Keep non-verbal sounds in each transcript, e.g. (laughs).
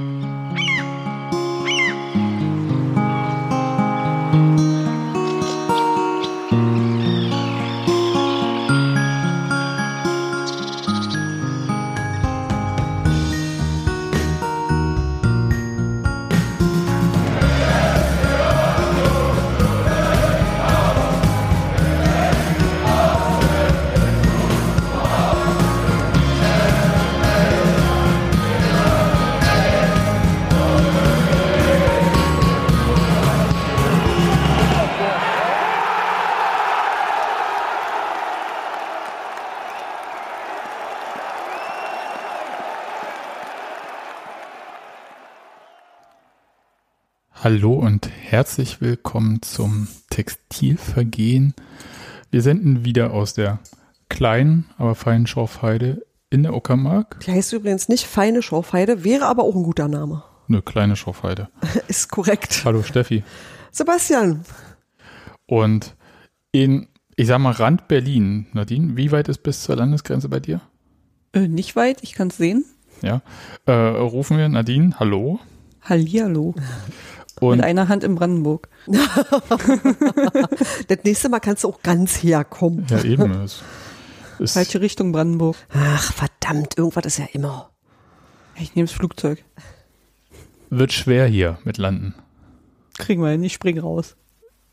Mm-hmm. Hallo und herzlich willkommen zum Textilvergehen. Wir senden wieder aus der kleinen, aber feinen Schorfheide in der Uckermark. Die heißt übrigens nicht feine Schorfheide, wäre aber auch ein guter Name. Eine kleine Schorfheide. (laughs) Ist korrekt. Hallo Steffi. Sebastian. Und in, ich sag mal, Rand Berlin, Nadine, wie weit ist bis zur Landesgrenze bei dir? Äh, nicht weit, ich kann es sehen. Ja. Äh, rufen wir Nadine, hallo. Hallihallo. (laughs) Und Mit einer Hand in Brandenburg. (laughs) Das nächste Mal kannst du auch ganz herkommen. ja, eben. Es, es, Falsche Richtung Brandenburg. Ach, verdammt, irgendwas ist ja immer. Ich nehme das Flugzeug. wird schwer hier mit Landen. Kriegen wir hin, ich spring raus.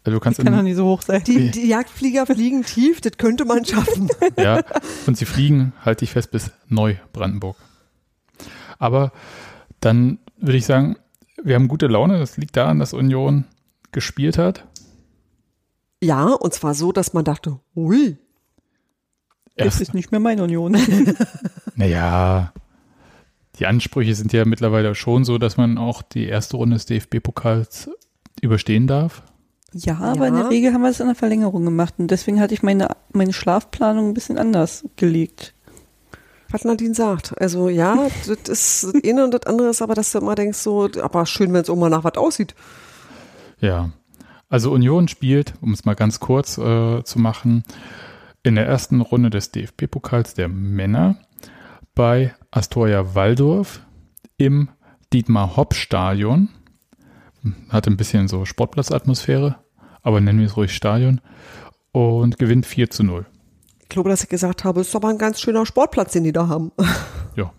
Also du kannst Ich kann doch nicht so hoch sein. Die, die Jagdflieger fliegen tief, das könnte man schaffen. (laughs) ja, und sie fliegen, halte ich fest, bis Neubrandenburg. Aber dann würde ich sagen, wir haben gute Laune. Das liegt daran, dass Union gespielt hat. Ja, und zwar so, dass man dachte, ui, Das ist nicht mehr meine Union. (laughs) naja, die Ansprüche sind ja mittlerweile schon so, dass man auch die erste Runde des DFB-Pokals überstehen darf. ja, aber in Ja. der Regel haben wir es in der Verlängerung gemacht. Und deswegen hatte ich meine, meine Schlafplanung ein bisschen anders gelegt. Was Nadine sagt. Also ja, (laughs) das ist das eine und das andere ist aber, dass du immer denkst, so, aber schön, wenn es auch mal nach was aussieht. Ja, also Union spielt, um es mal ganz kurz äh, zu machen, in der ersten Runde des DFB-Pokals der Männer bei Astoria Waldorf im Dietmar-Hopp-Stadion. Hatte ein bisschen so Sportplatzatmosphäre, aber nennen wir es ruhig Stadion. Und gewinnt 4 zu 0. Ich glaube, dass ich gesagt habe, ist aber ein ganz schöner Sportplatz, den die da haben. (laughs) Ja.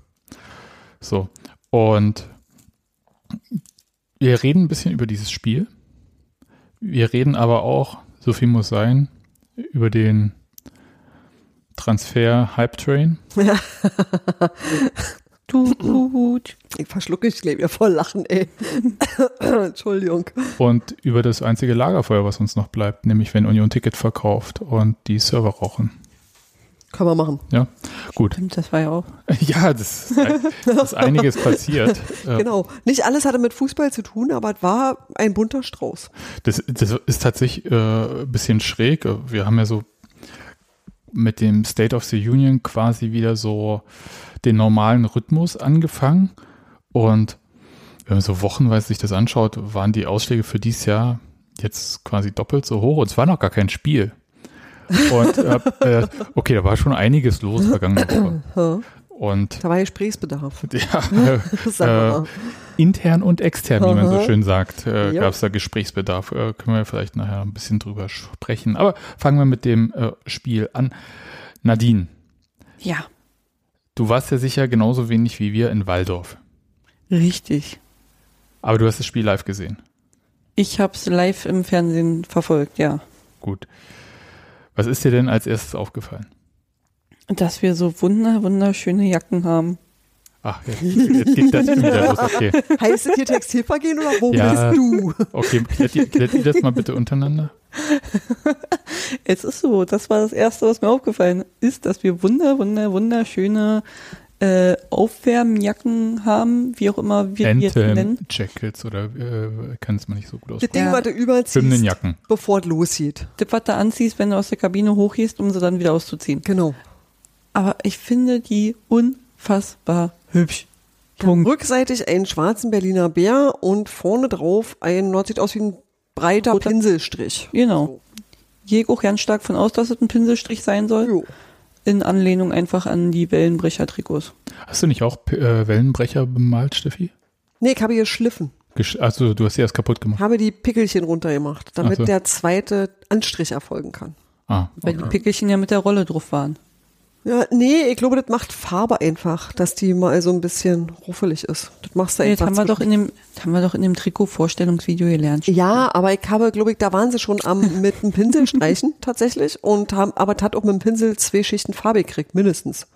So. Und wir reden ein bisschen über dieses Spiel. Wir reden aber auch, so viel muss sein, über den Transfer Hype Train. (laughs) Tut. Ich verschlucke ich glaube ja voll lachen, ey. (laughs) Entschuldigung. und über das einzige Lagerfeuer, was uns noch bleibt, nämlich wenn Union Ticket verkauft und die Server rauchen. Können wir machen. Ja, gut. Stimmt, das war ja auch. (laughs) Ja, das ist, ein, das ist einiges passiert. (laughs) Äh, Genau. Nicht alles hatte mit Fußball zu tun, aber es war ein bunter Strauß. Das, das ist tatsächlich äh, ein bisschen schräg. Wir haben ja so mit dem State of the Union quasi wieder so den normalen Rhythmus angefangen. Und wenn man so wochenweise sich das anschaut, waren die Ausschläge für dieses Jahr jetzt quasi doppelt so hoch. Und es war noch gar kein Spiel. Und äh, äh, okay, da war schon einiges los vergangene Woche. Und Da war Gesprächspreisbedarf. (laughs) ja, äh, mal. intern und extern, wie man so schön sagt, äh, gab es da Gesprächsbedarf. Äh, können wir vielleicht nachher ein bisschen drüber sprechen. Aber fangen wir mit dem äh, Spiel an. Nadine, Ja, du warst ja sicher genauso wenig wie wir in Waldorf. richtig. Aber du hast das Spiel live gesehen. Ich habe es live im Fernsehen verfolgt, ja. Gut. Was ist dir denn als erstes aufgefallen? Dass wir so wunder, wunderschöne Jacken haben. Ach, jetzt, jetzt geht das schon wieder los. Okay, (laughs) Heißt es hier Textilvergehen oder wo Ja. bist du? okay klärt, ihr, klärt ihr das mal bitte untereinander? (laughs) Es ist so, das war das Erste, was mir aufgefallen ist, dass wir wunder, wunder, wunderschöne äh, Aufwärmjacken haben, wie auch immer wir die jetzt nennen. Jackets oder äh, kann es mal nicht so gut Das aussprechen. Ding, Ja. was du überziehst, Hymnenjacken. bevor es losgeht. Das, was du anziehst, wenn du aus der Kabine hochgehst, um sie dann wieder auszuziehen. Genau. Aber ich finde die unfassbar hübsch. Punkt. Rückseitig einen schwarzen Berliner Bär und vorne drauf ein, das sieht aus wie ein breiter Roter- Pinselstrich. Genau. Gehe ich auch ganz stark von aus, dass es ein Pinselstrich sein soll. Jo. In Anlehnung einfach an die Wellenbrecher-Trikots. Hast du nicht auch äh, Wellenbrecher bemalt, Steffi? Nee, ich habe geschliffen. Gesch also du hast sie erst kaputt gemacht. Habe die Pickelchen runtergemacht, damit so. der zweite Anstrich erfolgen kann. Ah, Weil die okay. Pickelchen ja mit der Rolle drauf waren. Ja, nee, ich glaube, das macht Farbe einfach, dass die mal so ein bisschen ruffelig ist. Das machst du Nee, das einfach. haben wir doch in dem, das haben wir doch in dem Trikot-Vorstellungsvideo gelernt. ja, aber ich habe, glaube ich, da waren sie schon am mit dem Pinsel (laughs) streichen tatsächlich und haben, aber hat auch mit dem Pinsel zwei Schichten Farbe gekriegt, mindestens.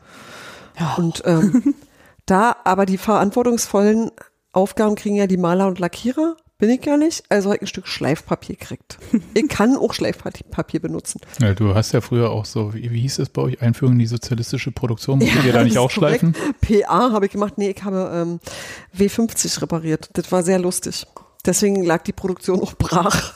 Ja. Und ähm, (laughs) da aber die verantwortungsvollen Aufgaben kriegen ja die Maler und Lackierer, bin ich ja nicht, also habe ich ein Stück Schleifpapier gekriegt. (laughs) Ich kann auch Schleifpapier benutzen. Ja, du hast ja früher auch so, wie, wie hieß es bei euch, Einführung in die sozialistische Produktion? Musstet ihr da nicht auch schleifen? PA habe ich gemacht. Nee, ich habe ähm, W50 repariert. Das war sehr lustig. Deswegen lag die Produktion auch brach.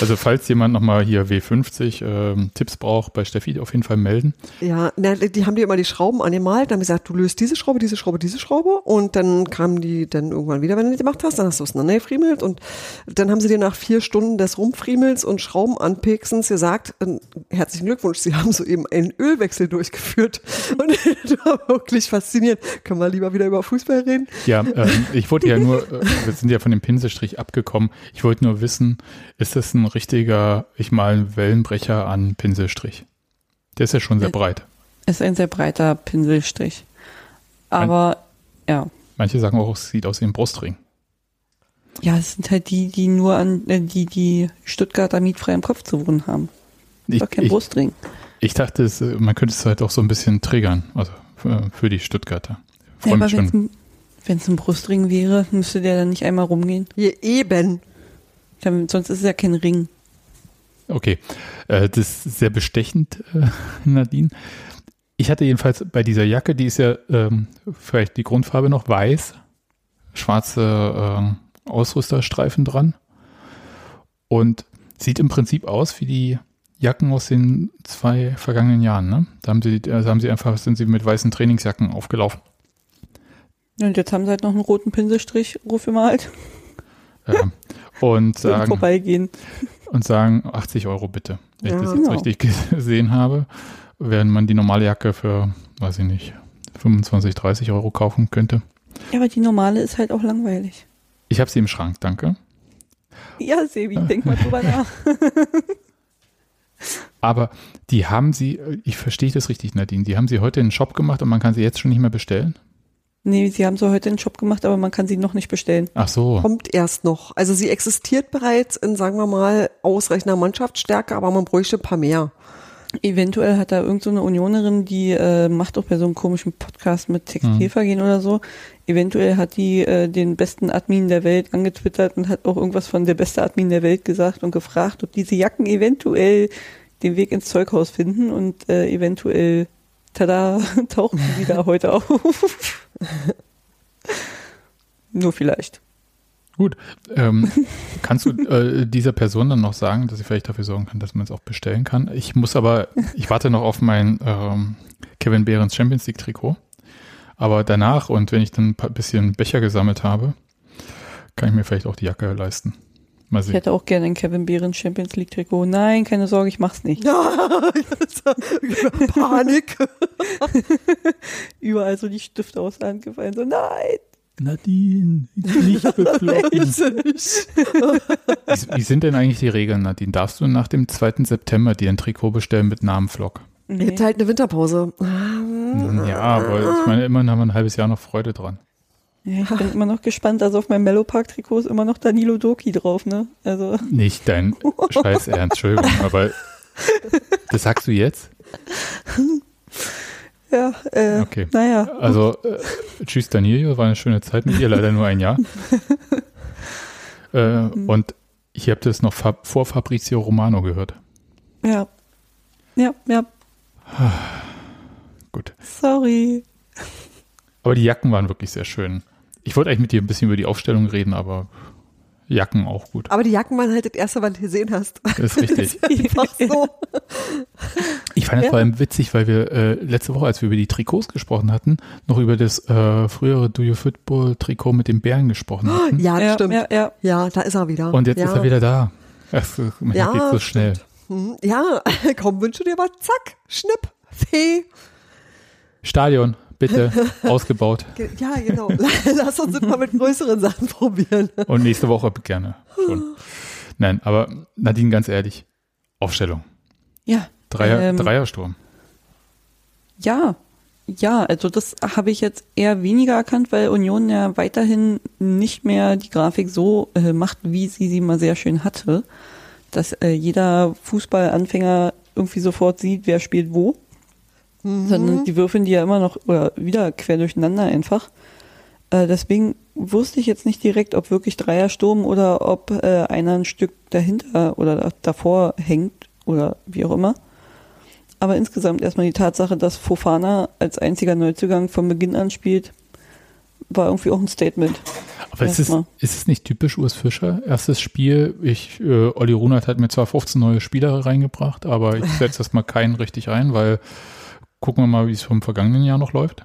Also falls jemand nochmal hier W50 ähm, Tipps braucht, bei Steffi auf jeden Fall melden. Ja, na, die haben dir immer die Schrauben angemalt, dann haben gesagt, du löst diese Schraube, diese Schraube, diese Schraube und dann kamen die dann irgendwann wieder, wenn du die gemacht hast, dann hast du es auseinandergefriemelt und dann haben sie dir nach vier Stunden des Rumfriemels und Schrauben anpicksens gesagt, äh, herzlichen Glückwunsch, sie haben soeben einen Ölwechsel durchgeführt (laughs) und das war wirklich faszinierend. Können wir lieber wieder über Fußball reden? Ja, ähm, ich wollte ja nur, äh, wir sind ja von dem Pinselstrich abgekommen. Ich wollte nur wissen, ist das ein richtiger, ich mal einen Wellenbrecher an Pinselstrich? Der ist ja schon sehr breit. Ist ein sehr breiter Pinselstrich. Aber ja. Manche sagen auch, es sieht aus wie ein Brustring. Ja, es sind halt die, die nur an, äh, die, die Stuttgarter mietfrei im Kopf zu wohnen haben. Ich, Doch kein ich, Brustring. ich dachte, es, man könnte es halt auch so ein bisschen triggern, also für, für die Stuttgarter. Ja, aber wenn es ein, wenn's ein Brustring wäre, müsste der dann nicht einmal rumgehen. Hier eben. Dann, sonst ist es ja kein Ring. Okay, äh, das ist sehr bestechend, äh, (laughs) Nadine. Ich hatte jedenfalls bei dieser Jacke, die ist ja ähm, vielleicht die Grundfarbe noch weiß, schwarze ähm, Ausrüsterstreifen dran und sieht im Prinzip aus wie die Jacken aus den zwei vergangenen Jahren. Ne? Da haben sie, da haben sie einfach, sind sie mit weißen Trainingsjacken aufgelaufen. Und jetzt haben sie halt noch einen roten Pinselstrich rumgemalt Ähm, und und sagen, vorbeigehen. und sagen 80 Euro bitte, wenn Ja. ich das jetzt Genau. richtig (laughs) gesehen habe, während man die normale Jacke für, weiß ich nicht, 25, 30 Euro kaufen könnte. Ja, aber die normale ist halt auch langweilig. Ich habe sie im Schrank, danke. Ja, Sebi, denk mal drüber nach. (laughs) Aber die haben sie, ich verstehe das richtig, Nadine, die haben sie heute in den Shop gemacht und man kann sie jetzt schon nicht mehr bestellen? Nee, sie haben sie heute in den Shop gemacht, aber man kann sie noch nicht bestellen. Ach so. Kommt erst noch. Also sie existiert bereits in, sagen wir mal, ausreichender Mannschaftsstärke, aber man bräuchte ein paar mehr. Eventuell hat da irgend so eine Unionerin, die äh, macht auch bei so einem komischen Podcast mit Textilvergehen oder so. Eventuell hat die äh, den besten Admin der Welt angetwittert und hat auch irgendwas von der beste Admin der Welt gesagt und gefragt, ob diese Jacken eventuell den Weg ins Zeughaus finden und äh, eventuell, tada, (laughs) tauchen sie wieder heute auf. (laughs) Nur vielleicht. Gut. Ähm, kannst du äh, dieser Person dann noch sagen, dass sie vielleicht dafür sorgen kann, dass man es auch bestellen kann? Ich muss aber, ich warte noch auf mein ähm, Kevin Behrens Champions League Trikot. Aber danach und wenn ich dann ein bisschen Becher gesammelt habe, kann ich mir vielleicht auch die Jacke leisten. Mal Ich sehen. hätte auch gerne ein Kevin Behrens Champions League Trikot. Nein, keine Sorge, ich mach's nicht. (laughs) (laughs) Panik. (laughs) Überall so die Stifte aus der Hand gefallen. So, nein. Nadine, ich bin nicht nicht. wie, sind denn eigentlich die Regeln, Nadine? Darfst du nach dem 2. September dir ein Trikot bestellen mit Namenflock? Ihr habt halt eine Winterpause. Ja, aber ich meine, immerhin haben wir ein halbes Jahr noch Freude dran. Ja, ich bin immer noch gespannt. Also auf meinem Mellow Park Trikot ist immer noch Danilo Doki drauf, ne? Also, Nicht dein (laughs) Scheiß Ernst, Entschuldigung, aber das sagst du jetzt? ja, äh, Okay. naja. Also, äh, tschüss Danilo, war eine schöne Zeit mit dir, leider nur ein Jahr. (laughs) äh, und ich habe das noch vor Fabrizio Romano gehört. Ja. Ja, ja. Gut. Sorry. Aber die Jacken waren wirklich sehr schön. Ich wollte eigentlich mit dir ein bisschen über die Aufstellung reden, aber Jacken auch gut. Aber die Jacken waren halt das erste, was du gesehen hast. Das ist (laughs) richtig. Einfach so. Ich fand es Ja. vor allem witzig, weil wir äh, letzte Woche, als wir über die Trikots gesprochen hatten, noch über das äh, frühere Do You Football Trikot mit den Bären gesprochen hatten. Ja, ja, stimmt. ja, ja. Ja, da ist er wieder. Und jetzt ja. ist er wieder da. Man Ja, geht so schnell. Hm, Ja, (laughs) komm, wünsche dir mal, zack, schnipp, fee. Stadion, bitte (laughs) ausgebaut. Ja, genau. (laughs) Lass uns mal mit größeren Sachen probieren. Und nächste Woche gerne schon. Nein, aber Nadine, ganz ehrlich, Aufstellung. Ja. Dreier, ähm, Dreiersturm. Ja, ja, also das habe ich jetzt eher weniger erkannt, weil Union ja weiterhin nicht mehr die Grafik so äh, macht, wie sie sie mal sehr schön hatte, dass äh, jeder Fußballanfänger irgendwie sofort sieht, wer spielt wo, Mhm. sondern die würfeln die ja immer noch oder wieder quer durcheinander einfach. Äh, deswegen wusste ich jetzt nicht direkt, ob wirklich Dreiersturm oder ob äh, einer ein Stück dahinter oder da- davor hängt oder wie auch immer. Aber insgesamt erstmal die Tatsache, dass Fofana als einziger Neuzugang von Beginn an spielt, war irgendwie auch ein Statement. Aber ist es, ist es nicht typisch Urs Fischer? Erstes Spiel, ich, äh, Olli Runert hat mir zwar 15 neue Spieler reingebracht, aber ich setze erstmal keinen richtig ein, weil gucken wir mal, wie es vom vergangenen Jahr noch läuft.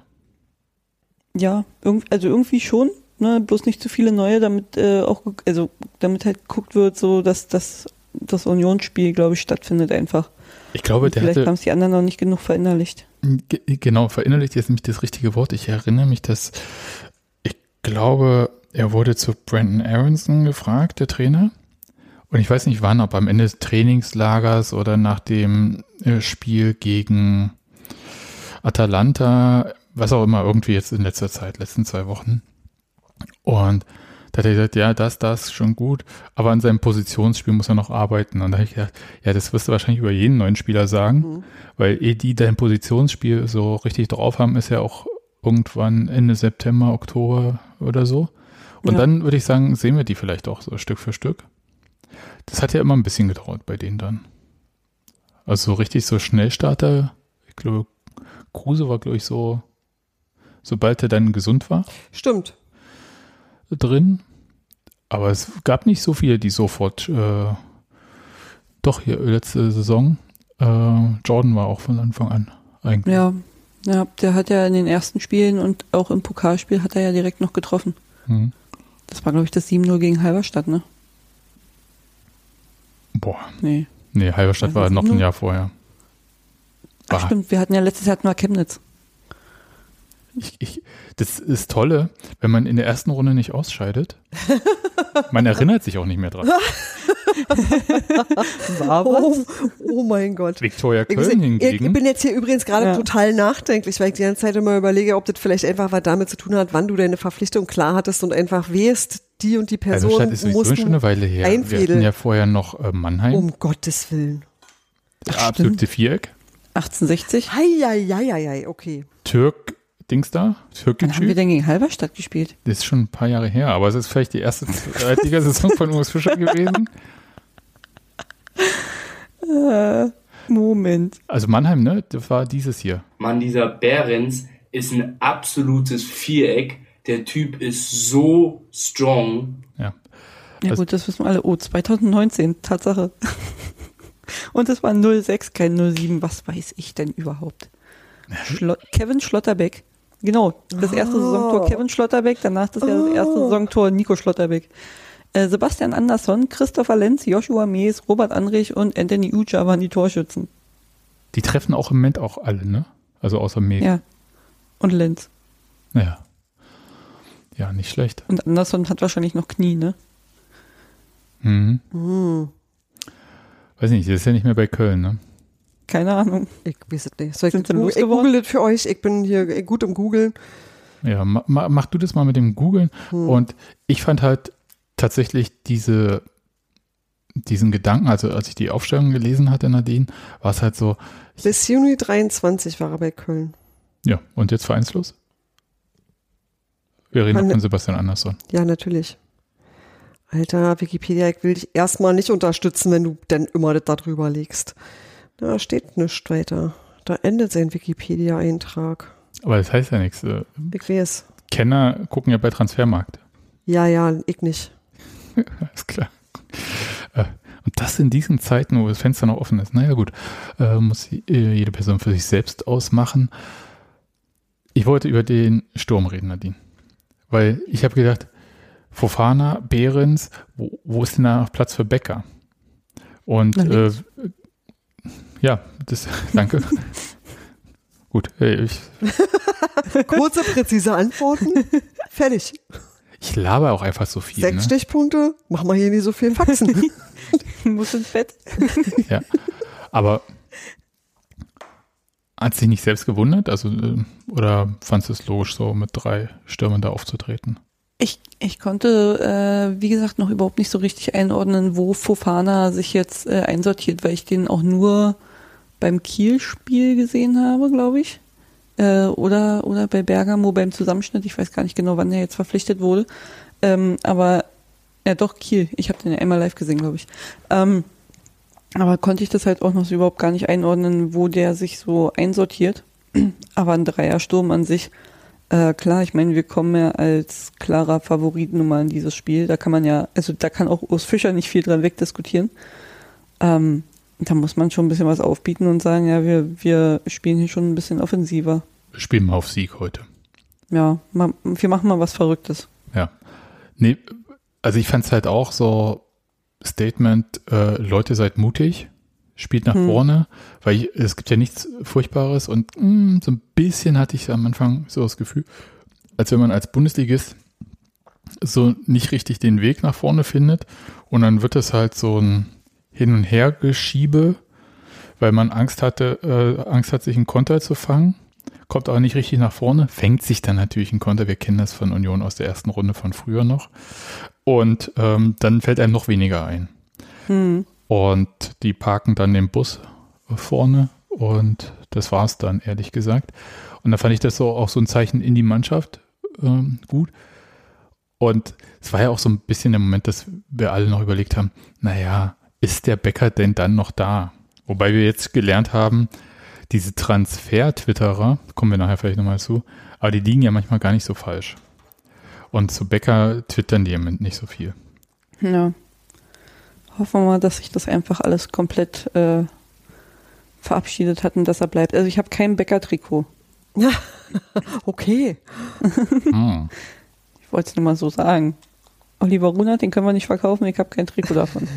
Ja, also irgendwie schon, ne, bloß nicht zu viele neue, damit äh, auch, also damit halt geguckt wird, so dass das das Unionsspiel, glaube ich, stattfindet einfach. Ich glaube, der Vielleicht haben es die anderen noch nicht genug verinnerlicht. Ge- Genau, verinnerlicht ist nämlich das richtige Wort. Ich erinnere mich, dass ich glaube, er wurde zu Brandon Aronson gefragt, der Trainer. Und ich weiß nicht wann, ob am Ende des Trainingslagers oder nach dem äh, Spiel gegen Atalanta, was auch immer, irgendwie jetzt in letzter Zeit, letzten zwei Wochen. Und da hat er gesagt, ja, das, das, schon gut, aber an seinem Positionsspiel muss er noch arbeiten. Und da habe ich gedacht, ja, das wirst du wahrscheinlich über jeden neuen Spieler sagen. Mhm. Weil eh die dein Positionsspiel so richtig drauf haben, ist ja auch irgendwann Ende September, Oktober oder so. Und Ja. dann würde ich sagen, sehen wir die vielleicht auch so Stück für Stück. Das hat ja immer ein bisschen gedauert bei denen dann. Also so richtig so Schnellstarter, ich glaube, Kruse war, glaube ich, so, sobald er dann gesund war, Stimmt. drin. Aber es gab nicht so viele, die sofort, äh, doch hier letzte Saison, äh, Jordan war auch von Anfang an eigentlich. Ja, ja, der hat ja in den ersten Spielen und auch im Pokalspiel hat er ja direkt noch getroffen. Mhm. Das war, glaube ich, das 7-0 gegen Halberstadt, ne? Boah, Nee. nee, Halberstadt War noch ein Jahr vorher. Ach stimmt, wir hatten ja letztes Jahr hatten wir Chemnitz. Ich, ich, das ist tolle, wenn man in der ersten Runde nicht ausscheidet. Man erinnert sich auch nicht mehr dran. (laughs) War Oh, oh mein Gott. Viktoria Ich, Köln ich, ich hingegen. bin jetzt hier übrigens gerade Ja. total nachdenklich, weil ich die ganze Zeit immer überlege, ob das vielleicht einfach was damit zu tun hat, wann du deine Verpflichtung klar hattest und einfach wehst, die und die Person Halberstadt ist mussten, schon eine Weile her. Wir einfädeln. hatten ja vorher noch äh, Mannheim, um Gottes Willen. das absolute Viereck. 1860. Heieieiei, okay. Türk, Dings da, Wann haben wir Türkgücü. denn gegen Halberstadt gespielt? Das ist schon ein paar Jahre her, aber es ist vielleicht die erste Zweitliga-Saison von Urs Fischer gewesen. Äh, Moment. Also Mannheim, ne? Das war dieses hier. Mann, dieser Behrens ist ein absolutes Viereck. Der Typ ist so strong. Ja. Ja Das- gut, das wissen wir alle. Oh, 2019, Tatsache. Und es war 06, kein 07. Was weiß ich denn überhaupt? Schlo Kevin Schlotterbeck. Genau, das erste Oh. Saisontor Kevin Schlotterbeck, danach das, das erste Oh. Saisontor Nico Schlotterbeck. Äh, Sebastian Andersson, Christopher Lenz, Joshua Mees, Robert Andrich und Anthony Uja waren die Torschützen. Die treffen auch im Moment auch alle, ne? Also außer Meg. Ja. Und Lenz. Naja. Ja, nicht schlecht. Und Andersson hat wahrscheinlich noch Knie, ne? Mhm. Hm, Weiß nicht, das ist ja nicht mehr bei Köln, ne? Keine Ahnung. ich weiß es nicht. Soll ich, Sind ich google das für euch. Ich bin hier gut im Googeln. Ja, ma, ma, mach du das mal mit dem Googlen. Hm. Und ich fand halt tatsächlich diese, diesen Gedanken, also als ich die Aufstellung gelesen hatte, Nadine, war es halt so, Bis Juni 23 war er bei Köln. ja, und jetzt vereinslos? Wir reden Man- noch von Sebastian Andersson. Ja, natürlich. Alter, Wikipedia, ich will dich erstmal nicht unterstützen, wenn du denn immer das da drüber legst. Da steht nichts weiter. Da endet sein Wikipedia-Eintrag. Aber das heißt ja nichts. Äh, Ich weiß. Kenner gucken ja bei Transfermarkt. Ja, ja, ich nicht. (laughs) Alles klar. Äh, Und das in diesen Zeiten, wo das Fenster noch offen ist. Naja, gut. Äh, muss jede Person für sich selbst ausmachen. Ich wollte über den Sturm reden, Nadine. Weil ich habe gedacht, Fofana, Behrens, wo, wo ist denn da noch Platz für Becker? Und äh, ja, das, (laughs) danke. Gut, äh, ich, (laughs) Kurze, präzise Antworten. Fertig. ich laber auch einfach so viel. Sechs Ne? Stichpunkte. Machen wir hier nicht so viel Faxen. (laughs) Muss ins Bett. Ja. Aber hat sich nicht selbst gewundert? Also, äh, oder fandest du es logisch, so mit drei Stürmern da aufzutreten? Ich, ich konnte, äh, wie gesagt, noch überhaupt nicht so richtig einordnen, wo Fofana sich jetzt äh, einsortiert, weil ich den auch nur beim Kiel-Spiel gesehen habe, glaube ich. Äh, oder, oder bei Bergamo beim Zusammenschnitt. Ich weiß gar nicht genau, wann er jetzt verpflichtet wurde. Ähm, aber, ja doch, Kiel. Ich habe den ja einmal live gesehen, glaube ich. Ähm, aber konnte ich das halt auch noch so überhaupt gar nicht einordnen, wo der sich so einsortiert. (clears throat) Aber ein Dreiersturm an sich, äh, klar, ich meine, wir kommen ja als klarer Favorit nun mal in dieses Spiel. Da kann man ja, also da kann auch Urs Fischer nicht viel dran wegdiskutieren. Ähm, da muss man schon ein bisschen was aufbieten und sagen, ja, wir, wir spielen hier schon ein bisschen offensiver. Wir spielen mal auf Sieg heute. Ja, ma, wir machen mal was Verrücktes. Ja. Nee, also ich fand es halt auch so Statement, äh, Leute seid mutig, spielt nach Hm. vorne, weil ich, es gibt ja nichts Furchtbares und mh, so ein bisschen hatte ich am Anfang so das Gefühl, als wenn man als Bundesligist so nicht richtig den Weg nach vorne findet und dann wird es halt so ein Hin- und Hergeschiebe, weil man Angst hatte, äh, Angst hat, sich einen Konter zu fangen, kommt aber nicht richtig nach vorne, fängt sich dann natürlich einen Konter. Wir kennen das von Union aus der ersten Runde von früher noch. Und ähm, dann fällt einem noch weniger ein. Hm. Und die parken dann den Bus vorne und das war's dann, ehrlich gesagt. Und da fand ich das so auch so ein Zeichen in die Mannschaft ähm, gut. Und es war ja auch so ein bisschen der Moment, dass wir alle noch überlegt haben, naja, ist der Bäcker denn dann noch da? Wobei wir jetzt gelernt haben, diese Transfer-Twitterer, kommen wir nachher vielleicht nochmal zu, aber die liegen ja manchmal gar nicht so falsch. Und zu Bäcker twittern die im Moment nicht so viel. Ja. Hoffen wir mal, dass sich das einfach alles komplett äh, verabschiedet hat und dass er bleibt. Also ich habe kein Bäcker-Trikot. (laughs) Okay. Hm. Ich wollte es nur mal so sagen. Oliver Runert, den können wir nicht verkaufen, ich habe kein Trikot davon.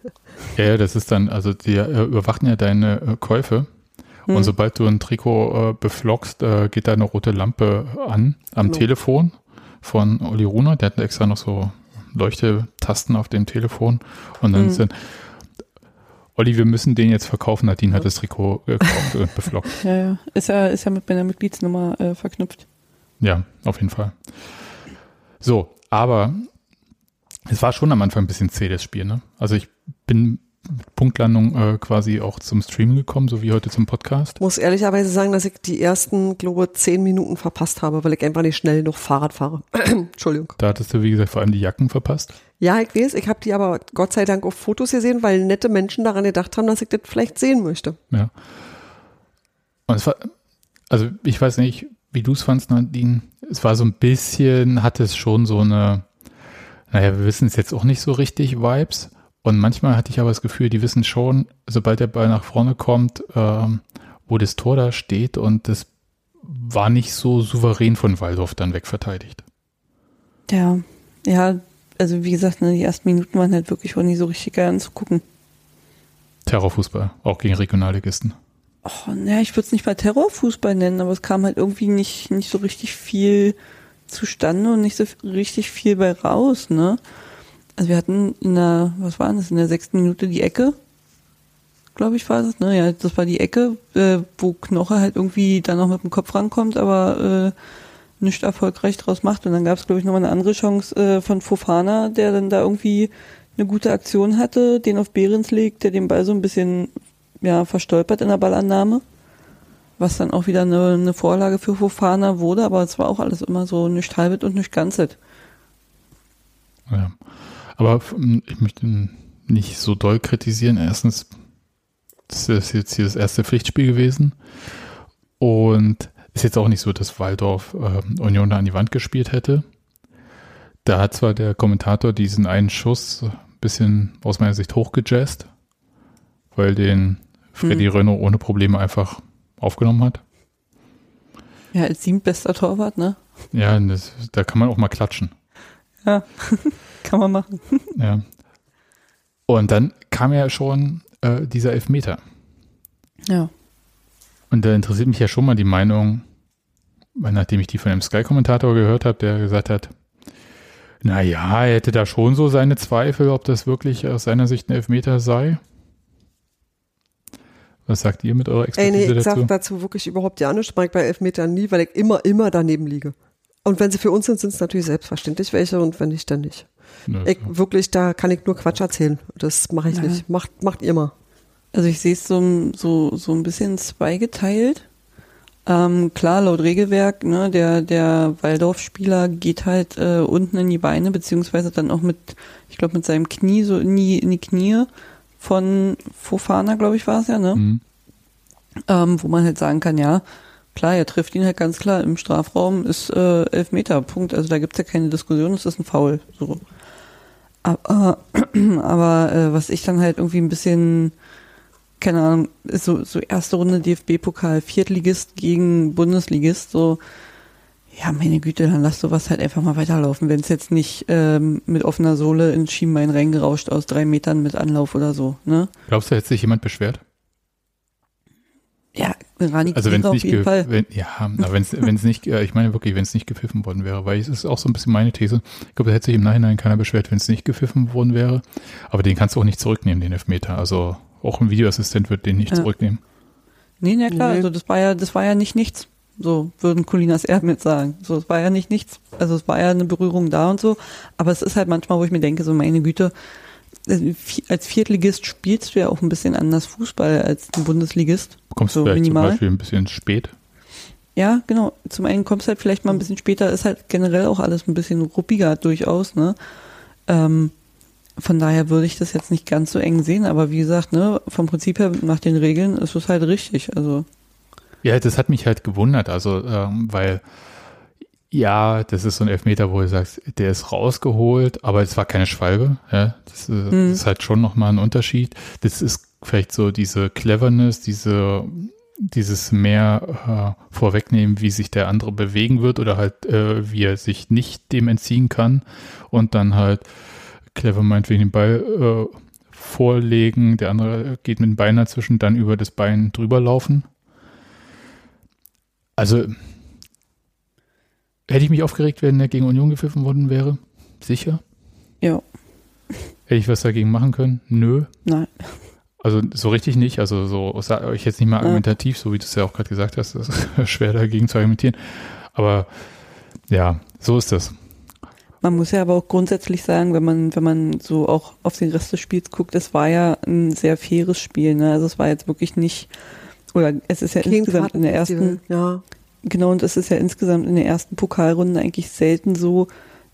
(laughs) Ja, ja, das ist dann, also die äh, überwachen ja deine äh, Käufe. Hm. Und sobald du ein Trikot äh, beflockst, äh, geht da eine rote Lampe an am Genau. Telefon von Olli Runa. Der hat extra noch so Leuchtetasten auf dem Telefon. Und dann Hm. ist dann, Olli, wir müssen den jetzt verkaufen. Nadine hat das Trikot gekauft und (laughs) beflockt. Ja, ja. Ist ja, ist ja mit meiner Mitgliedsnummer äh, verknüpft. Ja, auf jeden Fall. So, aber es war schon am Anfang ein bisschen zäh, das Spiel. Ne? Also ich bin mit Punktlandung äh, quasi auch zum Stream gekommen, so wie heute zum Podcast. Muss ehrlicherweise sagen, dass ich die ersten, glaube zehn Minuten verpasst habe, weil ich einfach nicht schnell noch Fahrrad fahre. (clears throat) Entschuldigung. Da hattest du, wie gesagt, vor allem die Jacken verpasst. Ja, ich weiß, ich habe die aber Gott sei Dank auf Fotos gesehen, weil nette Menschen daran gedacht haben, dass ich das vielleicht sehen möchte. Ja. Und es war, also ich weiß nicht, wie du es fandst, Nadine. Es war so ein bisschen, hatte es schon so eine, naja, wir wissen es jetzt auch nicht so richtig, Vibes. Und manchmal hatte ich aber das Gefühl, die wissen schon, sobald der Ball nach vorne kommt, ähm, wo das Tor da steht und das war nicht so souverän von Waldorf dann wegverteidigt. Ja, ja, also wie gesagt, ne, die ersten Minuten waren halt wirklich auch nie so richtig geil anzugucken. Terrorfußball, auch gegen Regionalligisten. Oh, naja, ich würde es nicht mal Terrorfußball nennen, aber es kam halt irgendwie nicht, nicht so richtig viel zustande und nicht so richtig viel bei raus, ne? Also wir hatten in der, was war das, in der sechsten Minute die Ecke, glaube ich war das, ne? Ja, das war die Ecke, äh, wo Knoche halt irgendwie da noch mit dem Kopf rankommt, aber äh, nicht erfolgreich draus macht. Und dann gab es, glaube ich, nochmal eine andere Chance äh, von Fofana, der dann da irgendwie eine gute Aktion hatte, den auf Behrens legt, der den Ball so ein bisschen ja, verstolpert in der Ballannahme. Was dann auch wieder eine, eine Vorlage für Fofana wurde, aber es war auch alles immer so nicht halbet und nicht ganzet. Ja. Aber ähm, ich möchte nicht so doll kritisieren. Erstens, das ist jetzt hier das erste Pflichtspiel gewesen. Und ist jetzt auch nicht so, dass Waldorf äh, Union da an die Wand gespielt hätte. Da hat zwar der Kommentator diesen einen Schuss ein bisschen aus meiner Sicht hochgejazzt, weil den Freddy Hm. Renault ohne Probleme einfach aufgenommen hat. Ja, als siebtbester Torwart, ne? Ja, das, da kann man auch mal klatschen. Ja, (laughs) kann man machen. (laughs) Ja. Und dann kam ja schon äh, dieser Elfmeter. Ja. Und da interessiert mich ja schon mal die Meinung, weil nachdem ich die von einem Sky-Kommentator gehört habe, der gesagt hat, naja, er hätte da schon so seine Zweifel, ob das wirklich aus seiner Sicht ein Elfmeter sei. Was sagt ihr mit eurer Ey, Expertise nee, ich dazu? sag dazu wirklich überhaupt ja nicht. Mag bei Elfmetern nie, weil ich immer, immer daneben liege. Und wenn sie für uns sind, sind es natürlich selbstverständlich welche und wenn nicht, dann nicht. Nö, Ich, wirklich, da kann ich nur Quatsch erzählen. Das mache ich Ja. nicht. Macht, macht ihr mal. Also ich sehe es so, so, so ein bisschen zweigeteilt. Ähm, klar, laut Regelwerk, ne, der, der Waldorf-Spieler geht halt äh, unten in die Beine, beziehungsweise dann auch mit, ich glaube, mit seinem Knie so in die, in die Knie von Fofana, glaube ich, war es ja, ne? Mhm. ähm, wo man halt sagen kann, ja, klar, er trifft ihn halt ganz klar im Strafraum, ist äh, Elfmeter, Punkt. Also da gibt's ja keine Diskussion, es ist ein Foul. So. Aber, (clears throat) aber äh, was ich dann halt irgendwie ein bisschen, keine Ahnung, ist so, so erste Runde DFB-Pokal, Viertligist gegen Bundesligist, so, ja, meine Güte, dann lass sowas halt einfach mal weiterlaufen, wenn es jetzt nicht ähm, mit offener Sohle ins Schienbein reingerauscht aus drei Metern mit Anlauf oder so, ne? Glaubst du, hätte sich jemand beschwert? Ja, Rani Also wenn es auf nicht, jeden Fall. wenn, ja, wenn es wenn es nicht, äh, ich meine wirklich, wenn es nicht gepfiffen worden wäre, weil es ist auch so ein bisschen meine These. Ich glaube, da hätte sich im Nachhinein keiner beschwert, wenn es nicht gepfiffen worden wäre. Aber den kannst du auch nicht zurücknehmen, den Elfmeter. Also auch ein Videoassistent wird den nicht Ja. zurücknehmen. Nee, na klar, Nee. also das war ja, das war ja nicht nichts. So würden Colinas Erben jetzt sagen. So, es war ja nicht nichts. Also es war ja eine Berührung da und so. Aber es ist halt manchmal, wo ich mir denke, so meine Güte, als Viertligist spielst du ja auch ein bisschen anders Fußball als ein Bundesligist. Kommst So du vielleicht minimal. zum Beispiel ein bisschen spät. Ja, genau. Zum einen kommst halt vielleicht mal ein bisschen später, ist halt generell auch alles ein bisschen ruppiger durchaus, ne? Ähm, von daher würde ich das jetzt nicht ganz so eng sehen, aber wie gesagt, ne, vom Prinzip her nach den Regeln ist es halt richtig. Also Ja, das hat mich halt gewundert, also ähm, weil ja, das ist so ein Elfmeter, wo du sagst, der ist rausgeholt, aber es war keine Schwalbe. Ja, das, äh, Mhm. ist halt schon nochmal ein Unterschied. Das ist vielleicht so diese Cleverness, diese dieses mehr äh, vorwegnehmen, wie sich der andere bewegen wird oder halt äh, wie er sich nicht dem entziehen kann und dann halt clever meinetwegen den Ball äh, vorlegen, der andere geht mit dem Bein dazwischen, dann über das Bein drüber laufen. Also hätte ich mich aufgeregt, wenn der gegen Union gepfiffen worden wäre? Sicher. ja, Hätte ich was dagegen machen können? Nö. nein. Also so richtig nicht. Also so sag ich jetzt nicht mal Ja. argumentativ, so wie du es ja auch gerade gesagt hast, das ist (laughs) schwer dagegen zu argumentieren. Aber ja, so ist das. Man muss ja aber auch grundsätzlich sagen, wenn man, wenn man so auch auf den Rest des Spiels guckt, es war ja ein sehr faires Spiel. Ne? Also es war jetzt wirklich nicht, oder es ist ja Kein insgesamt in der ersten, Ja. Genau, und es ist ja insgesamt in der ersten Pokalrunde eigentlich selten so,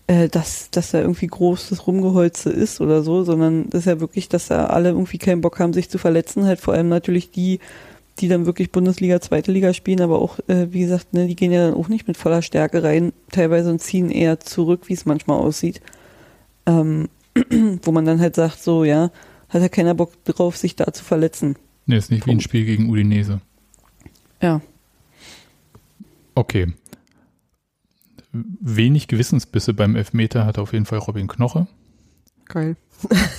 äh, dass, dass da irgendwie großes Rumgeholze ist oder so, sondern das ist ja wirklich, dass da alle irgendwie keinen Bock haben, sich zu verletzen, halt vor allem natürlich die, die dann wirklich Bundesliga, zweite Liga spielen, aber auch, äh, wie gesagt, ne, die gehen ja dann auch nicht mit voller Stärke rein, teilweise und ziehen eher zurück, wie es manchmal aussieht. Ähm, (clears throat) wo man dann halt sagt, so, ja, hat ja keiner Bock drauf, sich da zu verletzen. Nee, ist nicht wie ein Spiel gegen Udinese. Ja. Okay. Wenig Gewissensbisse beim Elfmeter hat auf jeden Fall Robin Knoche. Geil.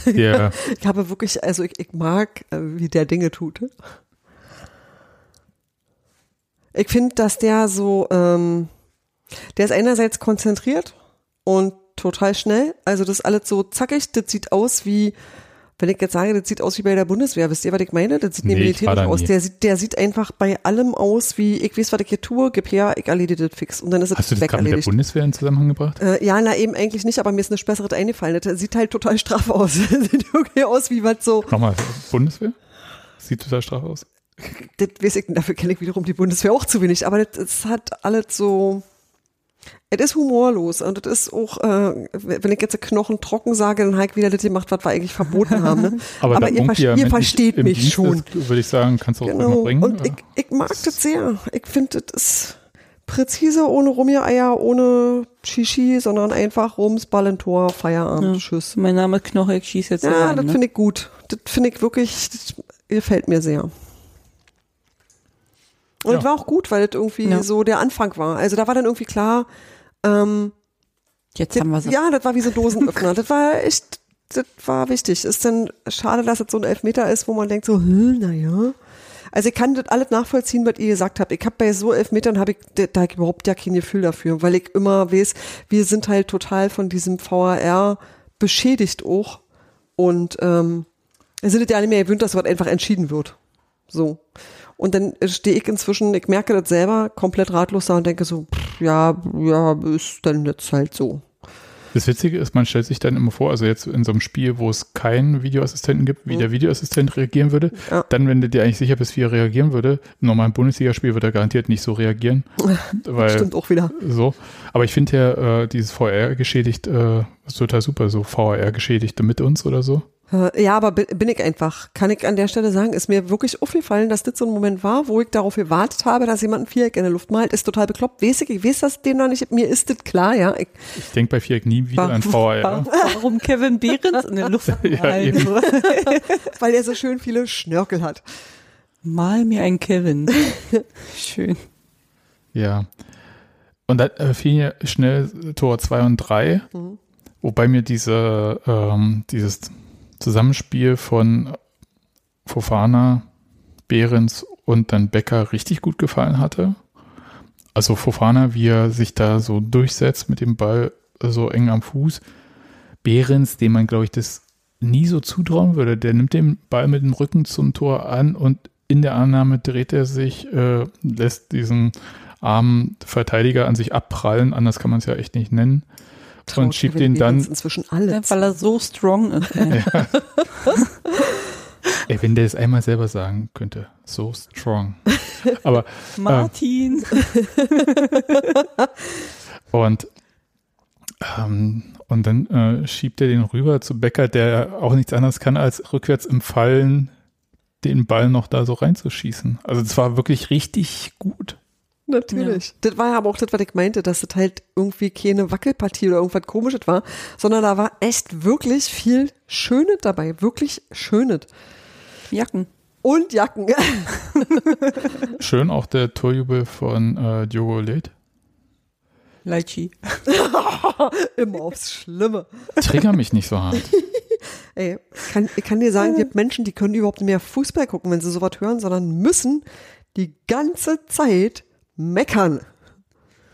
Der, (laughs) Ich habe wirklich, also ich, ich mag, äh, wie der Dinge tut. Ich finde, dass der so, ähm, der ist einerseits konzentriert und total schnell. Also das ist alles so zackig. Das sieht aus wie, wenn ich jetzt sage, das sieht aus wie bei der Bundeswehr. Wisst ihr, was ich meine? Das sieht Nee, militärisch aus. nie. Der sieht, der sieht einfach bei allem aus wie, ich weiß, was ich hier tue, gib her, ich erledige das fix. Und dann ist es hast du das gerade mit der. Bundeswehr in Zusammenhang gebracht? Äh, ja, na eben eigentlich nicht, aber mir ist nichts Besseres eingefallen. Das sieht halt total straff aus. (laughs) sieht irgendwie aus wie was so, Nochmal, Bundeswehr? Sieht total straff aus. das weiß ich, dafür kenne ich wiederum die Bundeswehr auch zu wenig, aber das, das hat alles so, es ist humorlos und das ist auch, äh, wenn ich jetzt Knochen trocken sage, dann habe ich wieder das gemacht, was wir eigentlich verboten haben. Ne? (laughs) Aber, Aber ihr ver- der ihr versteht mich Dienst schon. Ist, würde ich sagen, kannst du auch immer Genau. bringen. Und ich, ich mag das sehr. Ich finde, das ist präzise, ohne Rumiereier, ohne Shishi, sondern einfach Rums, Ballentor, Feierabend, Ja. Tschüss. Mein Name ist Knoche, ich schieße jetzt Ja, rein, das ne? finde ich gut. Das finde ich wirklich, das gefällt mir sehr. Und Ja. es war auch gut, weil das irgendwie Ja. so der Anfang war. Also da war dann irgendwie klar, ähm, Jetzt haben wir sie. ja, das war wie so ein Dosenöffner. das war echt, das war wichtig. Ist dann schade, dass es so ein Elfmeter ist, wo man denkt so, hm, naja. Also ich kann das alles nachvollziehen, was ihr gesagt habt. Ich habe bei so elf Metern habe ich da da hab ich überhaupt ja kein Gefühl dafür, weil ich immer weiß, wir sind halt total von diesem VAR beschädigt auch und ähm, wir sind ja nicht mehr gewöhnt, dass was einfach entschieden wird. So. Und dann stehe ich inzwischen, ich merke das selber, komplett ratlos da und denke so, pff, ja, ja, ist dann jetzt halt so. Das Witzige ist, man stellt sich dann immer vor, also jetzt in so einem Spiel, wo es keinen Videoassistenten gibt, wie der Videoassistent reagieren würde. Ja. Dann, wenn du dir eigentlich sicher bist, wie er reagieren würde, im normalen Bundesligaspiel wird er garantiert nicht so reagieren. (laughs) weil Stimmt auch wieder. so. Aber ich finde ja, äh, dieses VR geschädigt, äh, ist total super, so VR geschädigte mit uns oder so. Ja, aber bin, ich einfach. Kann ich an der Stelle sagen, ist mir wirklich aufgefallen, dass das so ein Moment war, wo ich darauf gewartet habe, dass jemand ein Viereck in der Luft malt. Ist total bekloppt. Weiß ich, ich weiß das dem noch nicht. Mir ist das klar, ja. Ich, Ich denke bei Viereck nie wieder an VR. (laughs) Warum Kevin Behrens in der Luft (laughs) Ja, malen? eben. (laughs) weil er so schön viele Schnörkel hat. Mal mir ein Kevin. Schön. Ja. Und dann äh, fiel mir schnell Tor 2 und 3, wobei mir diese, ähm, dieses Zusammenspiel von Fofana, Behrens und dann Becker richtig gut gefallen hatte. Also Fofana, wie er sich da so durchsetzt mit dem Ball so eng am Fuß. Behrens, dem man, glaube ich, das nie so zutrauen würde. Der nimmt den Ball mit dem Rücken zum Tor an und in der Annahme dreht er sich, äh, lässt diesen armen Verteidiger an sich abprallen. Anders kann man es ja echt nicht nennen. Und schiebt den dann, inzwischen alles. Weil er so strong ist. ey. (laughs) ey, wenn der es einmal selber sagen könnte, so strong. Aber (laughs) Martin. Und, ähm, und dann äh, schiebt er den rüber zu Becker, der auch nichts anderes kann, als rückwärts im Fallen den Ball noch da so reinzuschießen. Also das war wirklich richtig gut. Natürlich. Das war ja aber auch das, was ich meinte, dass das halt irgendwie keine Wackelpartie oder irgendwas komisches war, sondern da war echt wirklich viel Schönes dabei. Wirklich Schönes. Jacken. Und Jacken. (laughs) Schön auch der Torjubel von äh, Diogo Led. Leitschi. (laughs) Immer aufs Schlimme. Trigger mich nicht so hart. (laughs) Ey, ich kann, ich kann dir sagen, es gibt Menschen, die können überhaupt nicht mehr Fußball gucken, wenn sie sowas hören, sondern müssen die ganze Zeit meckern.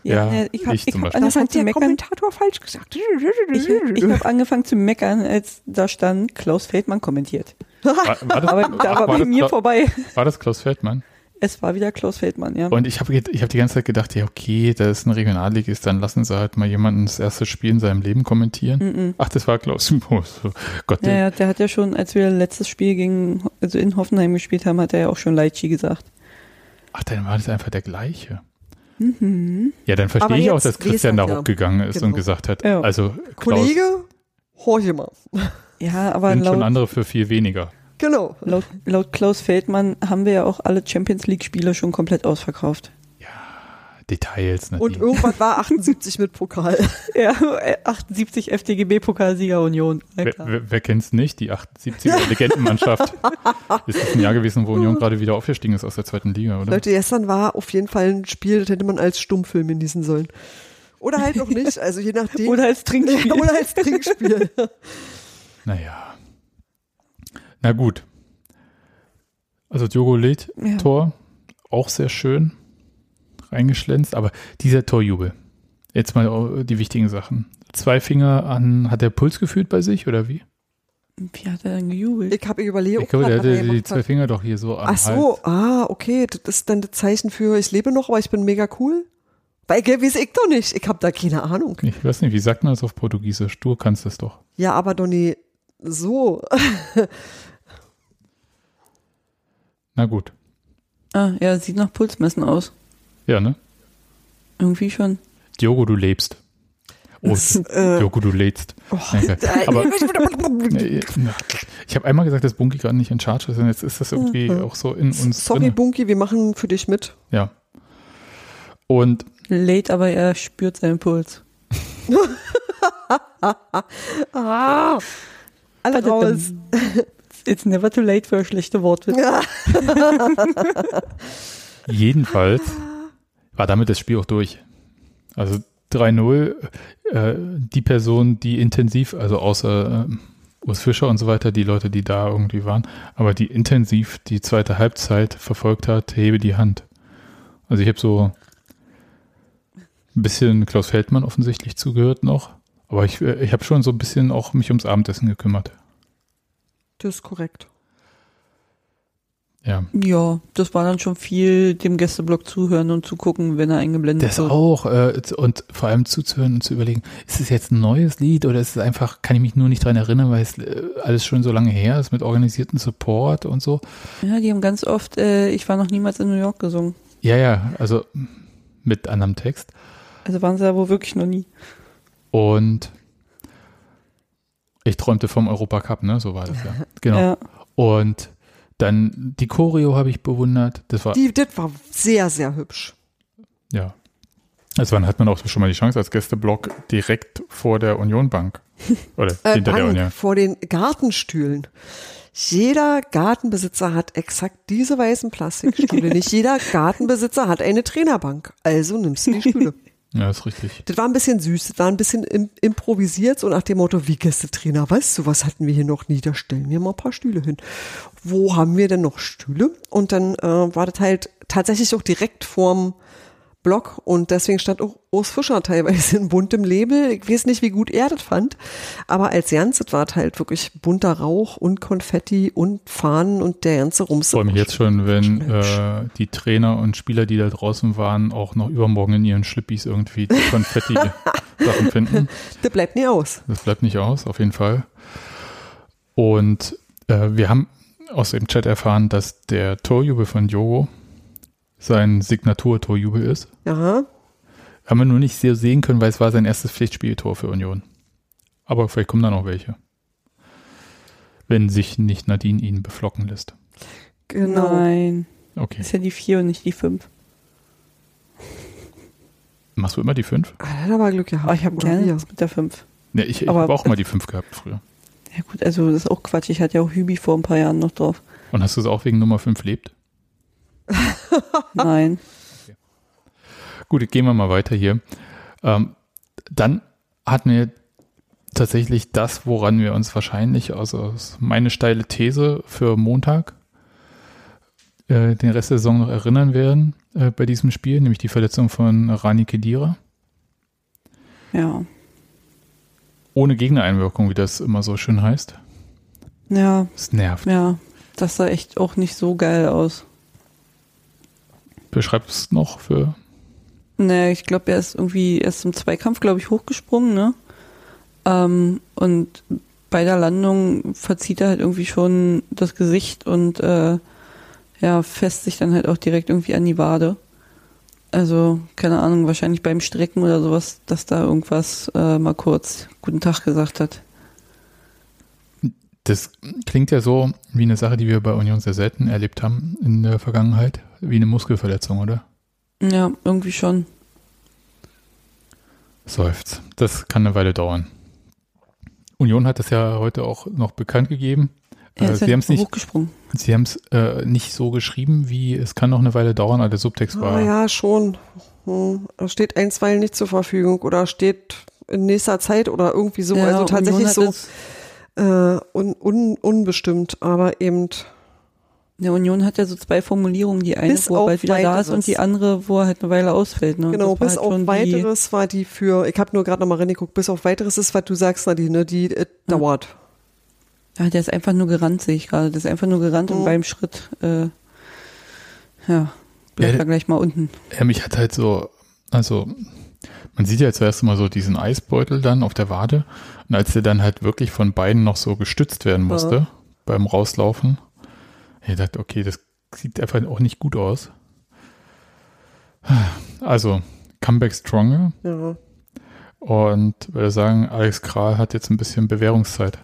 Ja, ich habe ich zum hab Beispiel. angefangen zu meckern. Kommentator falsch gesagt. Ich, ich habe angefangen zu meckern, als da stand, Klaus Feldmann kommentiert. (laughs) War, war, das, Aber da war war, bei mir Kla- vorbei. war das Klaus Feldmann? Es war wieder Klaus Feldmann, ja. Und ich habe ich hab die ganze Zeit gedacht, ja okay, da ist ein Regionalligist, dann lassen sie halt mal jemanden das erste Spiel in seinem Leben kommentieren. Ach, das war Klaus. (laughs) Oh, so, Gott, ja, ja, der hat ja schon, als wir letztes Spiel gegen, also in Hoffenheim gespielt haben, hat er ja auch schon Leitschi gesagt. Ach, dann war das einfach der gleiche. Ja, dann verstehe Aber ich auch, dass Christian da hochgegangen ist und Genau. gesagt hat, Ja. also Klaus Kollege, horche mal. Ja, aber sind schon laut, andere für viel weniger. Genau. laut, laut Klaus Feldmann haben wir ja auch alle Champions League Spiele schon komplett ausverkauft. Details, ne? Und irgendwann war 78 mit Pokal. (laughs) Ja, äh, 78 FDGB-Pokalsieger Union. Wer, Alter. wer, wer kennt's nicht? Die 78er (laughs) Legendenmannschaft. Das ist ein Jahr gewesen, wo Union gerade wieder aufgestiegen ist aus der zweiten Liga, oder? Leute, gestern war auf jeden Fall ein Spiel, das hätte man als Stummfilm genießen sollen. Oder halt auch nicht, also je nachdem. (laughs) Oder als Trinkspiel. Oder als Trinkspiel. Naja. Na gut. Also Diogo Led, Ja. Tor, auch sehr schön reingeschlänzt, aber dieser Torjubel. Jetzt mal die wichtigen Sachen. Zwei Finger an, hat der Puls gefühlt bei sich oder wie? Wie hat er denn gejubelt? Ich habe überlegt, Ich glaube, der er hatte die zwei hat. Finger doch hier so am Ach so, Hals. ah, okay, das ist dann das Zeichen für, ich lebe noch, aber ich bin mega cool. Weil, gell, weiß ich doch nicht. Ich habe da keine Ahnung. Ich weiß nicht, wie sagt man das auf Portugiesisch? Du kannst es doch. Ja, aber Donny, so. (laughs) Na gut. Ah, ja, sieht nach Pulsmessen aus. Ja, ne? Irgendwie schon. Diogo, du lebst. Oh, Äh, Diogo, du lädst. Danke. Aber (laughs) äh, ich habe einmal gesagt, dass Bunky gerade nicht in Charge ist und jetzt ist das irgendwie auch so in uns Sorry, drin. Bunky, wir machen für dich mit. Ja. Und Late, aber er spürt seinen Puls. (laughs) Ah, alle raus. (laughs) It's never too late für schlechte Wortwitze. Ja. jedenfalls war damit das Spiel auch durch. Also 3-0. Äh, die Person, die intensiv, also außer äh, Urs Fischer und so weiter, die Leute, die da irgendwie waren, aber die intensiv die zweite Halbzeit verfolgt hat, hebe die Hand. Also ich habe so ein bisschen Klaus Feldmann offensichtlich zugehört noch, aber ich, äh, ich habe schon so ein bisschen auch mich ums Abendessen gekümmert. Das ist korrekt. Ja. Ja, das war dann schon viel dem Gästeblock zuhören und zugucken, wenn er eingeblendet Das wird. auch. Äh, und vor allem zuzuhören und zu überlegen, ist es jetzt ein neues Lied oder ist es einfach, kann ich mich nur nicht dran erinnern, weil es äh, alles schon so lange her ist mit organisierten Support und so. Ja, die haben ganz oft, äh, ich war noch niemals in New York gesungen. Ja, ja, also mit anderem Text. Also waren sie da wohl wirklich noch nie. Und ich träumte vom Europacup, ne? So war das ja. (laughs) Genau. Ja. Und dann die Choreo habe ich bewundert. Das war, Die, das war sehr, sehr hübsch. ja. Also wann hat man auch schon mal die Chance als Gästeblock direkt vor der Unionbank? (laughs) Oder Äh, hinter der Bank Union? vor den Gartenstühlen. Jeder Gartenbesitzer hat exakt diese weißen Plastikstühle. (laughs) Nicht jeder Gartenbesitzer hat eine Trainerbank. Also nimmst du die Stühle. (laughs) Ja, ist richtig. Das war ein bisschen süß, das war ein bisschen im, improvisiert, so nach dem Motto, wie Gästetrainer, weißt du, was hatten wir hier noch nie, da stellen wir mal ein paar Stühle hin. Wo haben wir denn noch Stühle? Und dann äh, war das halt tatsächlich auch direkt vorm Block und deswegen stand auch Urs Fischer teilweise in buntem Label. Ich weiß nicht, wie gut er das fand, aber als Ganzes war halt wirklich bunter Rauch und Konfetti und Fahnen und der ganze Rums. Ich freue mich jetzt schon, wenn äh, die Trainer und Spieler, die da draußen waren, auch noch übermorgen in ihren Schlippis irgendwie die Konfetti-Sachen (laughs) finden. Das bleibt nie aus. Das bleibt nicht aus, auf jeden Fall. Und äh, wir haben aus dem Chat erfahren, dass der Torjubel von Jogo sein Signatur-Torjubel ist. Ja, Haben wir nur nicht sehr sehen können, weil es war sein erstes Pflichtspieltor für Union. Aber vielleicht kommen da noch welche. Wenn sich nicht Nadine ihn beflocken lässt. genau. Nein, Okay. ist ja die vier und nicht die fünf. Machst du immer die fünf? Ah, da hat er aber Glück gehabt. Aber ich habe gerne was mit der fünf. Ja, ich ich habe auch mal die fünf gehabt früher. Ja gut, also das ist auch Quatsch. Ich hatte ja auch Hübi vor ein paar Jahren noch drauf. Und hast du es auch wegen Nummer 5 lebt? (laughs) Nein. Gut, gehen wir mal weiter hier. Ähm, dann hatten wir tatsächlich das, woran wir uns wahrscheinlich, also meine steile These für Montag, äh, den Rest der Saison noch erinnern werden äh, bei diesem Spiel, nämlich die Verletzung von Rani Kedira. Ja. Ohne Gegnereinwirkung, wie das immer so schön heißt. Ja, Es nervt. ja. Das sah echt auch nicht so geil aus. Beschreib es noch für. Naja, ich glaube, er ist irgendwie erst im Zweikampf, glaube ich, hochgesprungen, ne? Ähm, und bei der Landung verzieht er halt irgendwie schon das Gesicht und äh, ja, fässt sich dann halt auch direkt irgendwie an die Wade. Also, keine Ahnung, wahrscheinlich beim Strecken oder sowas, dass da irgendwas äh, mal kurz guten Tag gesagt hat. Das klingt ja so wie eine Sache, die wir bei Union sehr selten erlebt haben in der Vergangenheit, wie eine Muskelverletzung, oder? Ja, irgendwie schon. Seufzt. Das kann eine Weile dauern. Union hat das ja heute auch noch bekannt gegeben. Er Äh, sie haben es nicht, sie äh, nicht so geschrieben, wie es kann noch eine Weile dauern, aber der Subtext war. Ah, ja, schon. Hm. Da steht einstweilen nicht zur Verfügung oder steht in nächster Zeit oder irgendwie so. Ja, also tatsächlich so äh, un, un, unbestimmt, aber eben Der Union hat ja so zwei Formulierungen, die eine, Bis wo er bald wieder da ist und die Weiteres. andere, wo er halt eine Weile ausfällt. Ne? Und genau, bis halt auf die- weiteres war die für, ich habe nur gerade nochmal reingeguckt, bis auf weiteres ist, was du sagst, Nadine, ne, die äh, dauert. Ja, der ist einfach nur gerannt, sehe ich gerade. Der ist einfach nur gerannt und Mhm. beim Schritt, äh, ja, bleibt Ja, er gleich mal unten. Ja, mich hat halt so, also man sieht ja zuerst immer so diesen Eisbeutel dann auf der Wade und als der dann halt wirklich von beiden noch so gestützt werden musste beim Rauslaufen, ich dachte, okay, das sieht einfach auch nicht gut aus. Also, Comeback stronger Ja. und würde sagen, Alex Kral hat jetzt ein bisschen Bewährungszeit.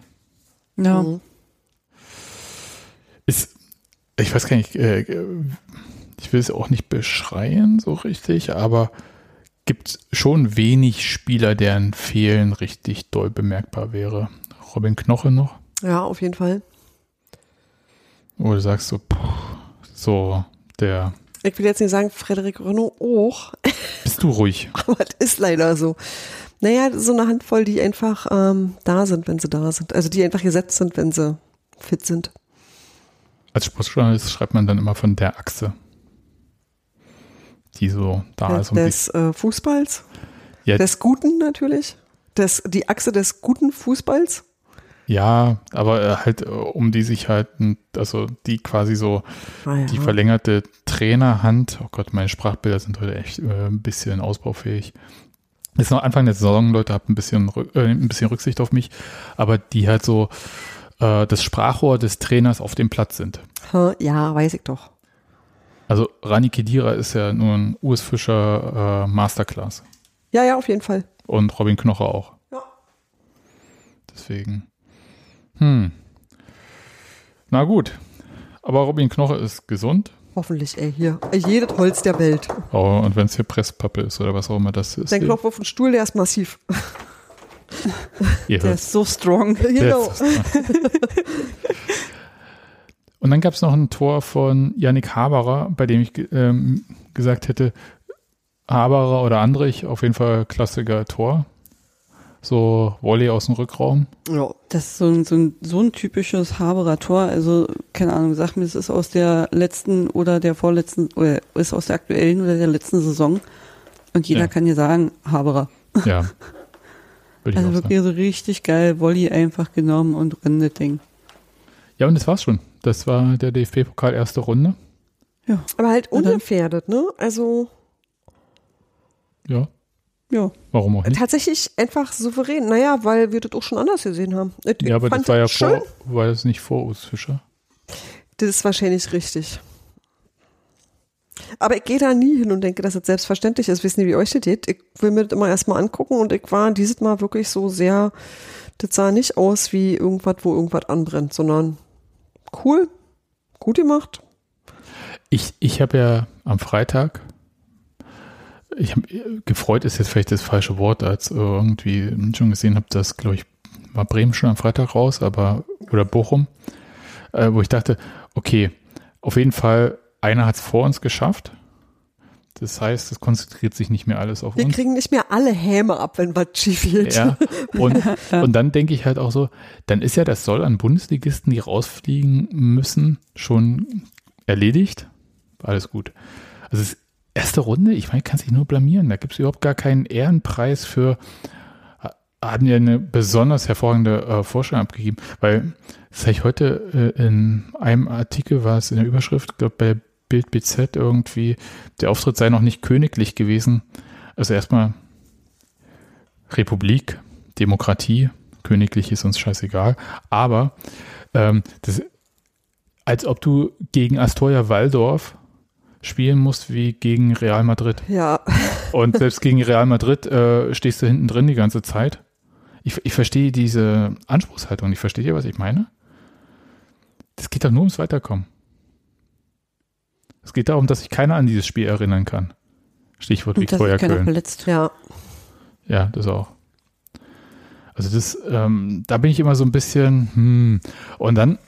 Ja, Mhm. Ist, ich weiß gar nicht, äh, ich will es auch nicht beschreien so richtig, aber gibt schon wenig Spieler, deren Fehlen richtig doll bemerkbar wäre. Robin Knoche noch? ja, auf jeden Fall. Wo du sagst so, puh, so der, Ich will jetzt nicht sagen, Frederik Renault auch, (laughs) bist du ruhig? aber es ist leider so. Naja, so eine Handvoll, die einfach ähm, da sind, wenn sie da sind. Also die einfach gesetzt sind, wenn sie fit sind. Als Sportjournalist schreibt man dann immer von der Achse, die so da Des, ist. Des äh, Fußballs. Ja. Des Guten natürlich. Des, die Achse des guten Fußballs. Ja, aber äh, halt, äh, um die sich halt, also die quasi so Ah, ja. die verlängerte Trainerhand, oh Gott, meine Sprachbilder sind heute echt äh, ein bisschen ausbaufähig. Ist noch Anfang der Saison, Leute, habt ein bisschen, äh, ein bisschen Rücksicht auf mich, aber die halt so äh, das Sprachrohr des Trainers auf dem Platz sind. Ja, weiß ich doch. Also Rani Kedira ist ja nur ein US Fischer äh, Masterclass Ja, ja, auf jeden Fall. und Robin Knoche auch. Ja. Deswegen. Hm. Na gut. Aber Robin Knoche ist gesund. Hoffentlich, ey, hier. Jedes Holz der Welt. Oh, und wenn es hier Presspappe ist oder was auch immer das ist. Dein Knopf auf dem Stuhl, der ist massiv. Der ist so strong. genau. Ist- Und dann gab es noch ein Tor von Yannick Haberer, bei dem ich ähm, gesagt hätte, Haberer oder Andrich, auf jeden Fall klassiker Tor. So Volley aus dem Rückraum. Ja. Das ist so ein, so ein, so ein typisches Haberer Tor. Also, keine Ahnung, sag mir, es ist aus der letzten oder der vorletzten, oder ist aus der aktuellen oder der letzten Saison. Und jeder Ja. kann dir sagen, Haberer. Ja. (laughs) Würde ich Also wirklich so richtig geil, Volley einfach genommen und rennt das Ding. Ja, und das war's schon. Das war der DFB-Pokal erste Runde. Ja. Aber halt ungefährdet, ne? Also Ja. Ja. Warum auch nicht? tatsächlich einfach souverän. Naja, weil wir das auch schon anders gesehen haben. Ich Ja, aber das war ja schön. vor, war das nicht vor Urs Fischer? Das ist wahrscheinlich richtig. Aber ich gehe da nie hin und denke, dass das selbstverständlich ist. Wissen Sie, wie euch das geht? Ich will mir das immer erstmal angucken und ich war dieses Mal wirklich so sehr, das sah nicht aus wie irgendwas, wo irgendwas anbrennt, sondern cool, gut gemacht. Ich, ich habe ja am Freitag, ich habe gefreut ist jetzt vielleicht das falsche Wort, als irgendwie schon gesehen habe, dass, glaube ich, war Bremen schon am Freitag raus, aber oder Bochum, äh, wo ich dachte, okay, auf jeden Fall, einer hat es vor uns geschafft. Das heißt, es konzentriert sich nicht mehr alles auf Wir uns. kriegen nicht mehr alle Häme ab, wenn was schief geht. Ja, und, (laughs) und dann denke ich halt auch so, dann ist ja das Soll an Bundesligisten, die rausfliegen müssen, schon erledigt. Alles gut. Also es ist erste Runde, ich meine, kann sich nur blamieren. Da gibt es überhaupt gar keinen Ehrenpreis für, haben ja eine besonders hervorragende äh, Vorstellung abgegeben, weil das habe ich heute äh, in einem Artikel, war es in der Überschrift, glaube bei Bild BZ irgendwie, der Auftritt sei noch nicht königlich gewesen. Also erstmal Republik, Demokratie, königlich ist uns scheißegal, aber ähm, das, als ob du gegen Astoria Waldorf spielen musst wie gegen Real Madrid. Ja, Und selbst gegen Real Madrid äh, stehst du hinten drin die ganze Zeit. Ich, ich verstehe diese Anspruchshaltung nicht. Versteht ihr, was ich meine? Das geht doch nur ums Weiterkommen. Es geht darum, dass sich keiner an dieses Spiel erinnern kann. Stichwort Und dass Viktoria keiner Köln. verletzt. ja. Ja, das auch. Also das, ähm, da bin ich immer so ein bisschen, hm. Und dann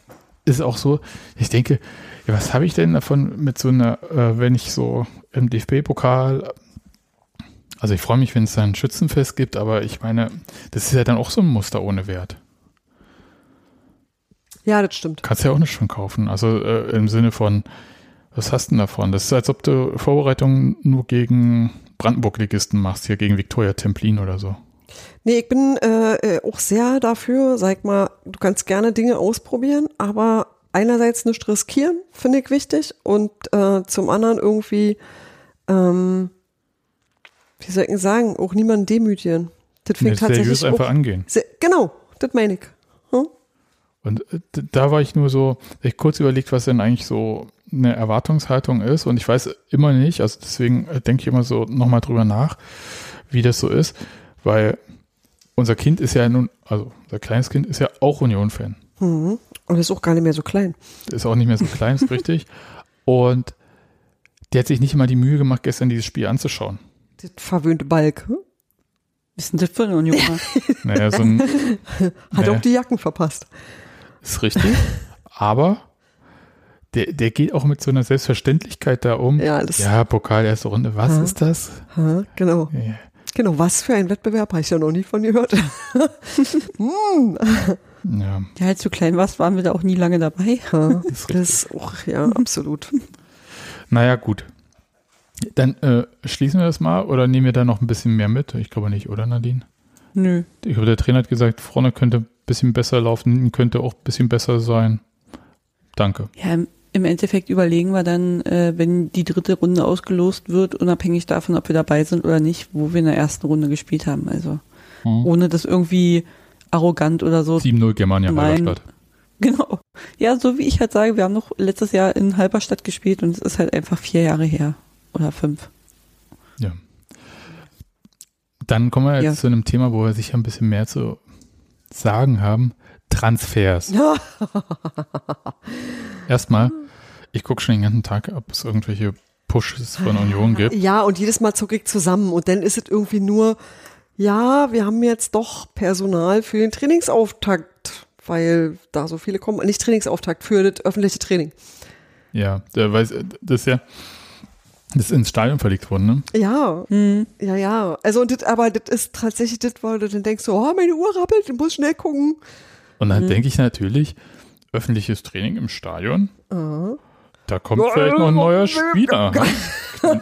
ist auch so, ich denke, ja, was habe ich denn davon mit so einer, äh, wenn ich so im DFB-Pokal, also ich freue mich, wenn es da ein Schützenfest gibt, aber ich meine, das ist ja dann auch so ein Muster ohne Wert. ja, das stimmt. Kannst ja auch nicht schon kaufen. Also äh, im Sinne von, was hast du denn davon? Das ist, als ob du Vorbereitungen nur gegen Brandenburg-Ligisten machst, hier gegen Viktoria Templin oder so. Nee, ich bin äh, äh, auch sehr dafür, sag mal, du kannst gerne Dinge ausprobieren, aber einerseits nicht riskieren, finde ich wichtig, und äh, zum anderen irgendwie, ähm, wie soll ich denn sagen, auch niemanden demütigen. Das finde ich tatsächlich seriös einfach auch, angehen. sehr, genau, das meine ich. Hm? Und äh, da war ich nur so, ich kurz überlegt, was denn eigentlich so eine Erwartungshaltung ist. Und ich weiß immer nicht, also deswegen äh, denke ich immer so nochmal drüber nach, wie das so ist, weil unser Kind ist ja nun, also unser kleines Kind ist ja auch Union-Fan. Mhm. Und ist auch gar nicht mehr so klein. Ist auch nicht mehr so klein, ist (laughs) richtig. Und der hat sich nicht mal die Mühe gemacht, gestern dieses Spiel anzuschauen. Das verwöhnte Balk. Hm? Was ist denn das für ein Union? (laughs) Naja, so ein, (laughs) Hat Nee. auch die Jacken verpasst. ist richtig. Aber der, der geht auch mit so einer Selbstverständlichkeit da um. Ja, das, Ja, Pokal erste Runde. Was Ja. ist das? ha, genau. Ja. Genau, was für ein Wettbewerb, habe ich ja noch nie von gehört. (laughs) hm. Ja, Ja, als du klein warst, waren wir da auch nie lange dabei. Ja, (laughs) ist das, oh, ja, (laughs) absolut. Naja, gut. Dann äh, schließen wir das mal oder nehmen wir da noch ein bisschen mehr mit? Ich glaube nicht, oder Nadine? Nö. Ich glaube, der Trainer hat gesagt, vorne könnte ein bisschen besser laufen, könnte auch ein bisschen besser sein. Danke. Ja, im- Endeffekt überlegen wir dann, äh, wenn die dritte Runde ausgelost wird, unabhängig davon, ob wir dabei sind oder nicht, wo wir in der ersten Runde gespielt haben. Also Hm. ohne das irgendwie arrogant oder so 7-0 Germania Halberstadt. Genau. Ja, so wie ich halt sage, wir haben noch letztes Jahr in Halberstadt gespielt und es ist halt einfach vier Jahre her. Oder fünf. Ja. Dann kommen wir jetzt Ja. zu einem Thema, wo wir sicher ein bisschen mehr zu sagen haben. Transfers. Ja, (laughs) Erstmal, ich gucke schon den ganzen Tag, ob es irgendwelche Pushes von Union gibt. ja, und jedes Mal zucke ich zusammen und dann ist es irgendwie nur, ja, wir haben jetzt doch Personal für den Trainingsauftakt, weil da so viele kommen. Nicht Trainingsauftakt, für das öffentliche Training. Ja, der weiß, das ist ja, das ist ins Stadion verlegt worden, ne? Ja, Hm. ja, ja. Also, und das, aber das ist tatsächlich das, weil du dann denkst, so, oh, meine Uhr rappelt, ich muss schnell gucken. Und dann denke ich natürlich, öffentliches Training im Stadion, Ah. Da kommt vielleicht noch ein neuer Spieler. (laughs)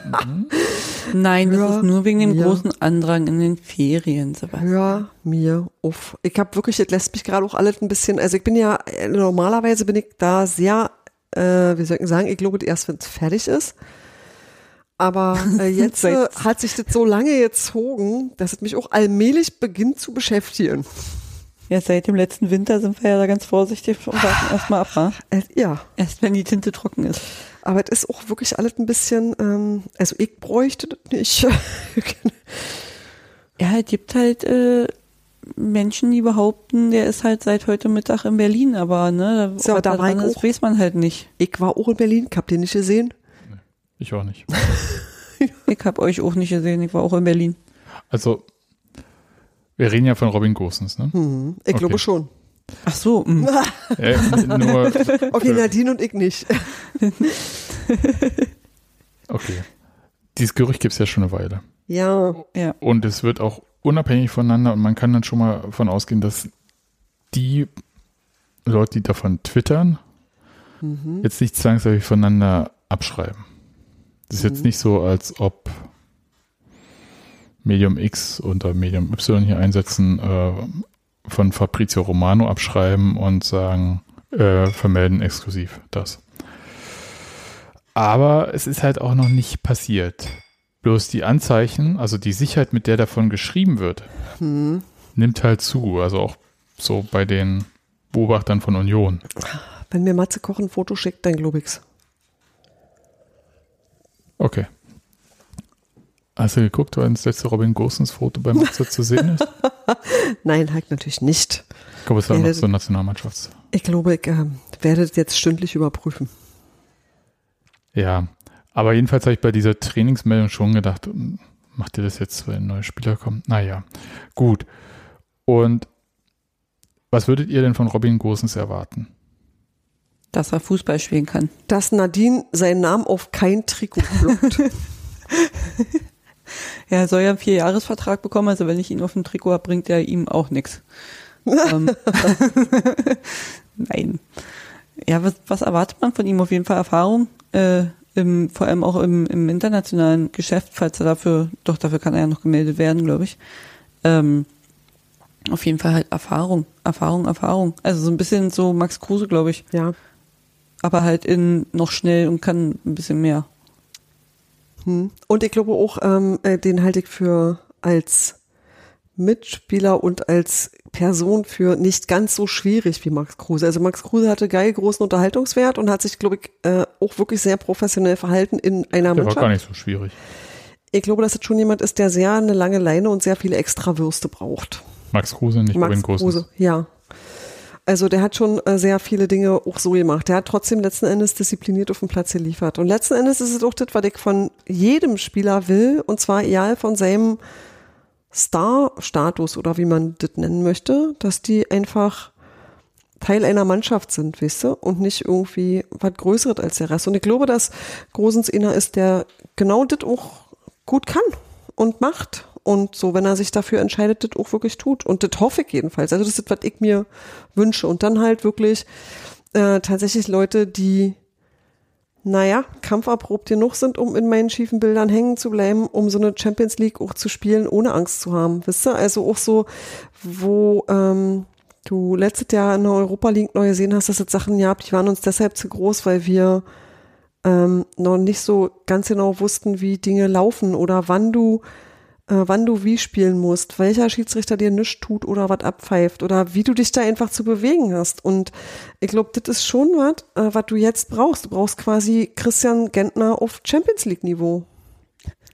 Nein, das Ja, ist nur wegen dem ja. großen Andrang in den Ferien, Sebastian. Hör mir auf. Ich habe wirklich, das lässt mich gerade auch alles ein bisschen, also ich bin ja, äh, normalerweise bin ich da sehr, äh, wie soll ich sagen, ich glaube erst, wenn es fertig ist. Aber äh, (laughs) jetzt äh, hat sich das so lange gezogen, dass es mich auch allmählich beginnt zu beschäftigen. Ja, seit dem letzten Winter sind wir ja da ganz vorsichtig und warten erstmal ab. Äh, ja, Erst wenn die Tinte trocken ist. aber es ist auch wirklich alles ein bisschen, ähm, also ich bräuchte das nicht. (laughs) Ja, es gibt halt äh, Menschen, die behaupten, der ist halt seit heute Mittag in Berlin, aber ne, So, was da war ich ist, auch. weiß man halt nicht. ich war auch in Berlin, ich hab den nicht gesehen. Ich auch nicht. (laughs) Ich habe euch auch nicht gesehen, ich war auch in Berlin. Also, wir reden ja von Robin Gosens, ne? Hm, ich Okay. glaube schon. Ach so. (laughs) Äh, nur, Okay, Nadine und ich nicht. (laughs) okay. Dieses Gerücht gibt es ja schon eine Weile. Ja, ja. Und es wird auch unabhängig voneinander und man kann dann schon mal davon ausgehen, dass die Leute, die davon twittern, Mhm. jetzt nicht zwangsläufig voneinander abschreiben. Das ist jetzt Mhm. nicht so, als ob Medium X unter Medium Y hier einsetzen, äh, von Fabrizio Romano abschreiben und sagen, äh, vermelden exklusiv das. Aber es ist halt auch noch nicht passiert. Bloß die Anzeichen, also die Sicherheit, mit der davon geschrieben wird, hm. nimmt halt zu. Also auch so bei den Beobachtern von Union. wenn mir Matze Koch ein Foto schickt, dann glaube ich's. Okay. Hast du geguckt, wann das letzte Robin Gosens Foto beim Matze zu sehen ist? (laughs) Nein, halt natürlich nicht. Ich glaube, es war noch das- so Nationalmannschafts. Ich glaube, ich äh, werde das jetzt stündlich überprüfen. Ja, aber jedenfalls habe ich bei dieser Trainingsmeldung schon gedacht, hm, macht ihr das jetzt, wenn ein neuer Spieler kommt? Naja, gut. Und was würdet ihr denn von Robin Gosens erwarten? dass er Fußball spielen kann. Dass Nadine seinen Namen auf kein Trikot (laughs) blockt. (laughs) Ja, er soll ja einen Vierjahresvertrag bekommen, also wenn ich ihn auf dem Trikot habe, bringt er ihm auch nichts. ähm, (laughs) Nein. Ja, was, was erwartet man von ihm? Auf jeden Fall Erfahrung, äh, im, vor allem auch im, im internationalen Geschäft, falls er dafür, doch dafür kann er ja noch gemeldet werden, glaube ich. Ähm, auf jeden Fall halt Erfahrung, Erfahrung, Erfahrung. Also so ein bisschen so Max Kruse, glaube ich. ja. Aber halt in noch schnell und kann ein bisschen mehr. Hm. Und ich glaube auch, ähm, äh, den halte ich für als Mitspieler und als Person für nicht ganz so schwierig wie Max Kruse. Also Max Kruse hatte geil großen Unterhaltungswert und hat sich, glaube ich, äh, auch wirklich sehr professionell verhalten in einer Der war Mannschaft. gar nicht so schwierig. Ich glaube, dass es schon jemand ist, der sehr eine lange Leine und sehr viele Extrawürste braucht. Max Kruse, nicht Max. Kruse, ja. Also der hat schon äh, sehr viele Dinge auch so gemacht. Der hat trotzdem letzten Endes diszipliniert auf dem Platz geliefert. Und letzten Endes ist es auch das, was ich von jedem Spieler will, und zwar egal von seinem Star-Status oder wie man das nennen möchte, dass die einfach Teil einer Mannschaft sind, weißt du, und nicht irgendwie was Größeres als der Rest. Und ich glaube, dass Grosens einer ist, der genau das auch gut kann und macht und so, wenn er sich dafür entscheidet, das auch wirklich tut. Und das hoffe ich jedenfalls. Also das ist, was ich mir wünsche. Und dann halt wirklich äh, tatsächlich Leute, die, naja, kampferprobt genug sind, um in meinen schiefen Bildern hängen zu bleiben, um so eine Champions League auch zu spielen, ohne Angst zu haben. Wisst ihr? Also auch so, wo ähm, du letztes Jahr in der Europa League neu gesehen hast, dass es Sachen gab, die waren uns deshalb zu groß, weil wir ähm, noch nicht so ganz genau wussten, wie Dinge laufen oder wann du wann du wie spielen musst, welcher Schiedsrichter dir nichts tut oder was abpfeift oder wie du dich da einfach zu bewegen hast. Und ich glaube, das ist schon was, äh, was du jetzt brauchst. Du brauchst quasi Christian Gentner auf Champions League Niveau.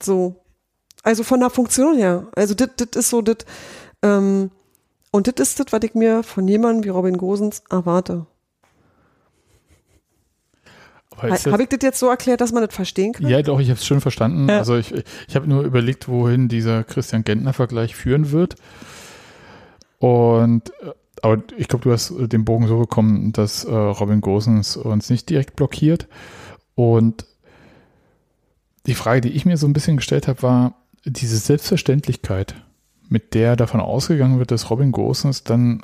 So. Also von der Funktion her. Also das ist so das, ähm, und das ist das, was ich mir von jemandem wie Robin Gosens erwarte. Habe ich das jetzt so erklärt, dass man das verstehen kann? Ja, doch, ich habe es schon verstanden. Ja. Also ich, ich habe nur überlegt, wohin dieser Christian Gentner-Vergleich führen wird. Und äh, aber ich glaube, du hast den Bogen so bekommen, dass äh, Robin Gosens uns nicht direkt blockiert. Und die Frage, die ich mir so ein bisschen gestellt habe, war diese Selbstverständlichkeit, mit der davon ausgegangen wird, dass Robin Gosens dann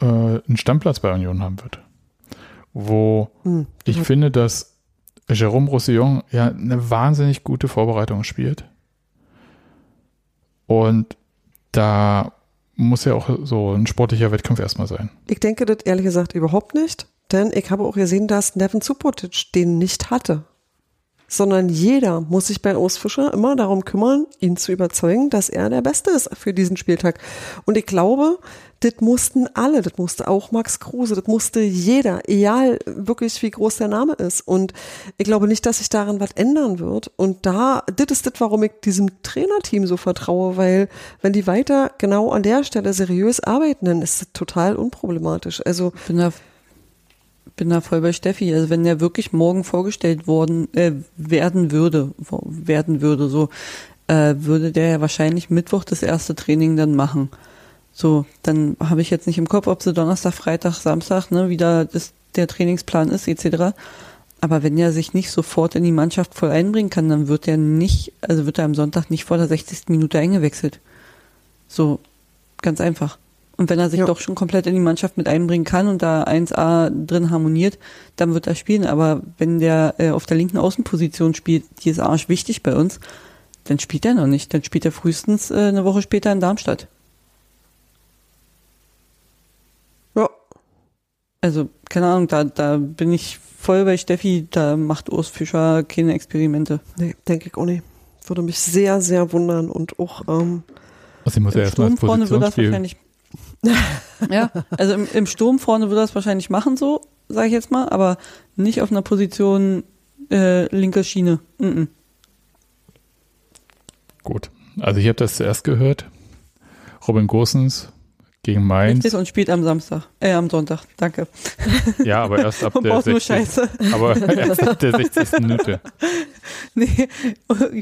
äh, einen Stammplatz bei Union haben wird wo hm. ich finde, dass Jérôme Roussillon ja eine wahnsinnig gute Vorbereitung spielt. Und da muss ja auch so ein sportlicher Wettkampf erstmal sein. Ich denke das ehrlich gesagt überhaupt nicht, denn ich habe auch gesehen, dass Nevin Subotic den nicht hatte. Sondern jeder muss sich bei Urs Fischer immer darum kümmern, ihn zu überzeugen, dass er der Beste ist für diesen Spieltag. Und ich glaube, das mussten alle, das musste auch Max Kruse, das musste jeder, egal wirklich wie groß der Name ist. Und ich glaube nicht, dass sich daran was ändern wird. Und da, das ist das, warum ich diesem Trainerteam so vertraue, weil wenn die weiter genau an der Stelle seriös arbeiten, dann ist das total unproblematisch. Also bin da, bin da voll bei Steffi. Also wenn der wirklich morgen vorgestellt worden äh, werden würde, werden würde, so äh, würde der ja wahrscheinlich Mittwoch das erste Training dann machen. So, dann habe ich jetzt nicht im Kopf, ob sie Donnerstag, Freitag, Samstag, ne, wieder das, der Trainingsplan ist, etc. Aber wenn er sich nicht sofort in die Mannschaft voll einbringen kann, dann wird er nicht, also wird er am Sonntag nicht vor der 60. Minute eingewechselt. So, ganz einfach. Und wenn er sich ja. doch schon komplett in die Mannschaft mit einbringen kann und da 1A drin harmoniert, dann wird er spielen. Aber wenn der äh, auf der linken Außenposition spielt, die ist arsch wichtig bei uns, dann spielt er noch nicht. Dann spielt er frühestens äh, eine Woche später in Darmstadt. Also, keine Ahnung, da, da bin ich voll bei Steffi, da macht Urs Fischer keine Experimente. Nee, denke ich auch nicht. Würde mich sehr, sehr wundern und auch ähm, also muss im Sturm vorne würde das wahrscheinlich (laughs) ja, also im, im, Sturm vorne würde das wahrscheinlich machen, so, sage ich jetzt mal, aber nicht auf einer Position äh, linker Schiene. Mm -mm. Gut, also ich habe das zuerst gehört. Robin Gosens gegen Mainz. Richtig und spielt am Samstag, äh, am Sonntag. Danke. Ja, aber erst ab (laughs) der 60. Aber (laughs) erst ab der 60. Minute. (laughs) Nee,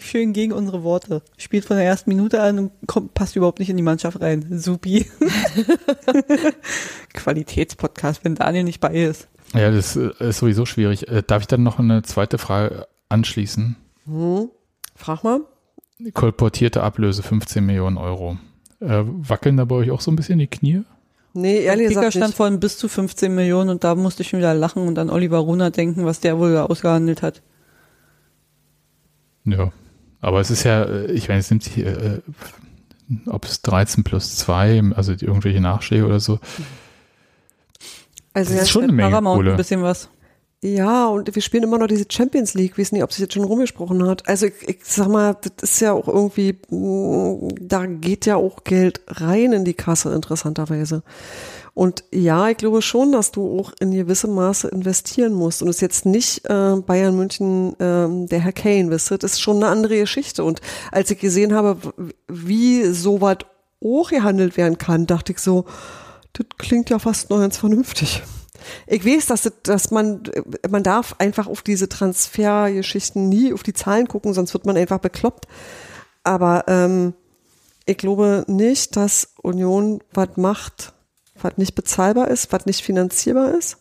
schön gegen unsere Worte. Spielt von der ersten Minute an und kommt, passt überhaupt nicht in die Mannschaft rein. Supi. Qualitätspodcast, wenn Daniel nicht bei ist. Ja, das äh, ist sowieso schwierig. Äh, darf ich dann noch eine zweite Frage anschließen? Hm. Frag mal. Kolportierte Ablöse 15 Millionen Euro. Äh, wackeln da bei euch auch so ein bisschen die Knie? Nee, ehrlich gesagt stand vorhin bis zu 15 Millionen und da musste ich schon wieder lachen und an Oliver Runner denken, was der wohl ausgehandelt hat. Ja, aber es ist ja, äh, ich meine, es nimmt sich, äh, ob es 13 plus 2, also irgendwelche Nachschläge oder so. Also das ist schon eine Menge Paramount Kohle. ein bisschen was. Ja, und wir spielen immer noch diese Champions League. Ich weiß nicht, ob sich jetzt schon rumgesprochen hat. Also ich, ich sag mal, das ist ja auch irgendwie, mm, da geht ja auch Geld rein in die Kasse, interessanterweise. Und ja, ich glaube schon, dass du auch in gewissem Maße investieren musst. Und es ist jetzt nicht äh, Bayern München, äh, der Herr Kane, wisst ihr, das ist schon eine andere Geschichte. Und als ich gesehen habe, wie so was hochgehandelt werden kann, dachte ich so, das klingt ja fast noch ganz vernünftig. Ich weiß, dass, dass man, man darf einfach auf diese Transfergeschichten nie auf die Zahlen gucken, sonst wird man einfach bekloppt. Aber ähm, ich glaube nicht, dass Union was macht, was nicht bezahlbar ist, was nicht finanzierbar ist.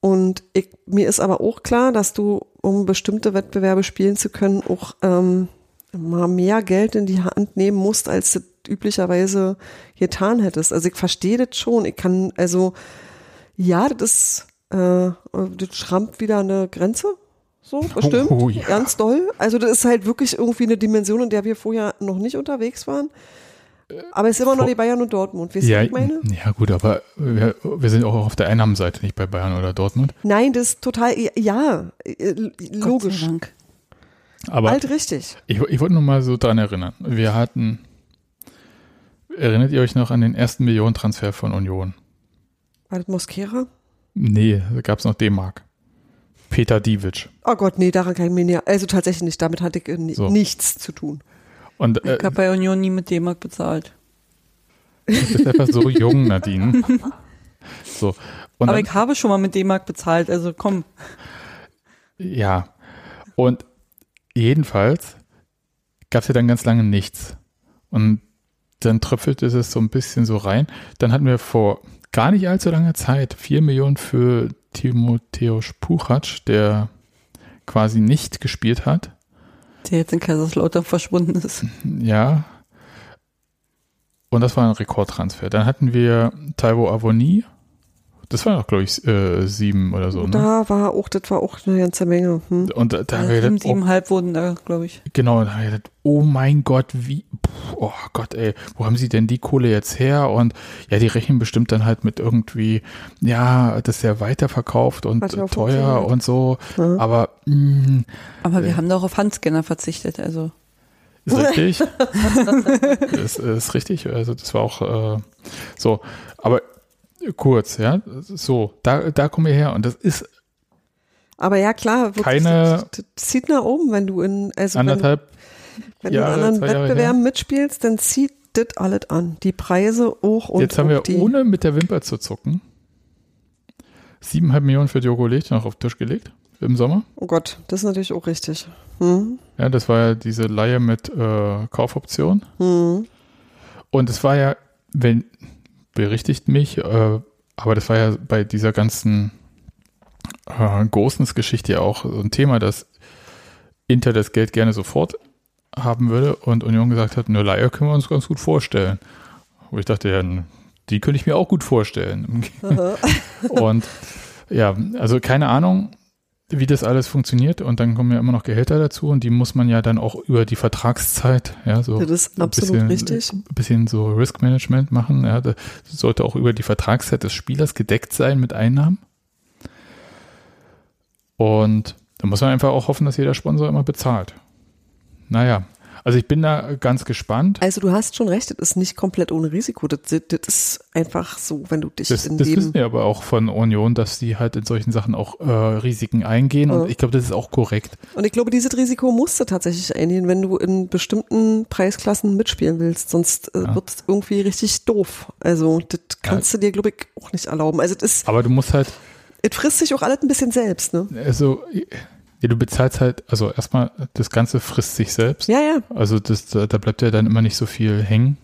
Und ich, mir ist aber auch klar, dass du, um bestimmte Wettbewerbe spielen zu können, auch ähm, mal mehr Geld in die Hand nehmen musst, als du üblicherweise getan hättest. Also ich verstehe das schon. Ich kann, also, ja, das ist, äh, das schrammt wieder eine Grenze. So, bestimmt. Oh, ja. Ganz doll. Also, das ist halt wirklich irgendwie eine Dimension, in der wir vorher noch nicht unterwegs waren. Aber es ist immer noch die Bayern und Dortmund. Weißt du, Ja, was ich meine? ja, gut, aber wir, wir sind auch auf der Einnahmenseite, nicht bei Bayern oder Dortmund. Nein, das ist total, ja, äh, logisch. Gott sei Dank. Aber Halt richtig. ich, ich wollte nur mal so dran erinnern. Wir hatten, erinnert ihr euch noch an den ersten Millionentransfer von Union? War das Mosquera? Nee, da gab es noch D-Mark. Peter Divic. Oh Gott, nee, daran kann ich mir nicht, also tatsächlich nicht, damit hatte ich So. nichts zu tun. Und äh, Ich habe bei Union nie mit D-Mark bezahlt. du bist einfach so jung, Nadine. (laughs) So. Und Aber dann, ich habe schon mal mit D-Mark bezahlt, also komm. ja. Und jedenfalls gab es ja dann ganz lange nichts. Und dann tröpfelte es so ein bisschen so rein. Dann hatten wir vor gar nicht allzu langer Zeit vier Millionen für Timotheus Puchac, der quasi nicht gespielt hat. Der jetzt in Kaiserslautern verschwunden ist. Ja. Und das war ein Rekordtransfer. Dann hatten wir Taiwo Avoni. Das waren auch, glaube ich, äh, sieben oder so. Ne? Da war auch, das war auch eine ganze Menge. Hm. Und da, da haben wir Sieben, gedacht, oh, wurden da, glaube ich. genau, da haben wir gedacht, oh mein Gott, wie, oh Gott, ey, wo haben sie denn die Kohle jetzt her? Und ja, die rechnen bestimmt dann halt mit irgendwie, ja, das ist ja weiterverkauft und ja teuer und so. Ja. Aber mh, Aber wir Ja. haben doch auf Handscanner verzichtet, also. Ist richtig. (laughs) ist, ist richtig. Also das war auch äh, so. Aber kurz, ja. So, da, da kommen wir her. Und das ist Aber ja, klar, wirklich, Keine- das, zieht nach oben, wenn du in, also wenn, anderthalb. wenn Jahre, du in anderen Jahre Wettbewerben mitspielst, dann zieht das alles an. Die Preise hoch und Jetzt haben wir, die, ohne mit der Wimper zu zucken, siebeneinhalb Millionen für Diogo Leg noch auf den Tisch gelegt im Sommer. Oh Gott, das ist natürlich auch richtig. Hm? Ja, das war ja diese Leihe mit äh, Kaufoption. Hm. Und es war ja, wenn, berichtigt mich, äh, aber das war ja bei dieser ganzen äh, Gosens-Geschichte ja auch so ein Thema, dass Inter das Geld gerne sofort haben würde und Union gesagt hat, eine Leihe können wir uns ganz gut vorstellen. Wo ich dachte, ja, die könnte ich mir auch gut vorstellen. (laughs) und ja, also keine Ahnung, wie das alles funktioniert und dann kommen ja immer noch Gehälter dazu und die muss man ja dann auch über die Vertragszeit, ja, so Das ist ein absolut bisschen, richtig. ein bisschen so Risk Management machen. Ja, das sollte auch über die Vertragszeit des Spielers gedeckt sein mit Einnahmen. Und da muss man einfach auch hoffen, dass jeder Sponsor immer bezahlt. Naja, also ich bin da ganz gespannt. Also du hast schon recht, das ist nicht komplett ohne Risiko. Das, das ist einfach so, wenn du dich Das, in das wissen wir aber auch von Union, dass die halt in solchen Sachen auch äh, Risiken eingehen. Und Ja. ich glaube, das ist auch korrekt. Und ich glaube, dieses Risiko musst du tatsächlich eingehen, wenn du in bestimmten Preisklassen mitspielen willst. Sonst äh, Ja. wird es irgendwie richtig doof. Also, das kannst du dir, glaube ich, auch nicht erlauben. Also, das, ist, Aber du musst halt, es frisst sich auch alles ein bisschen selbst, ne? also, ja, du bezahlst halt, also erstmal, das Ganze frisst sich selbst. Ja, ja. Also das, da bleibt ja dann immer nicht so viel hängen.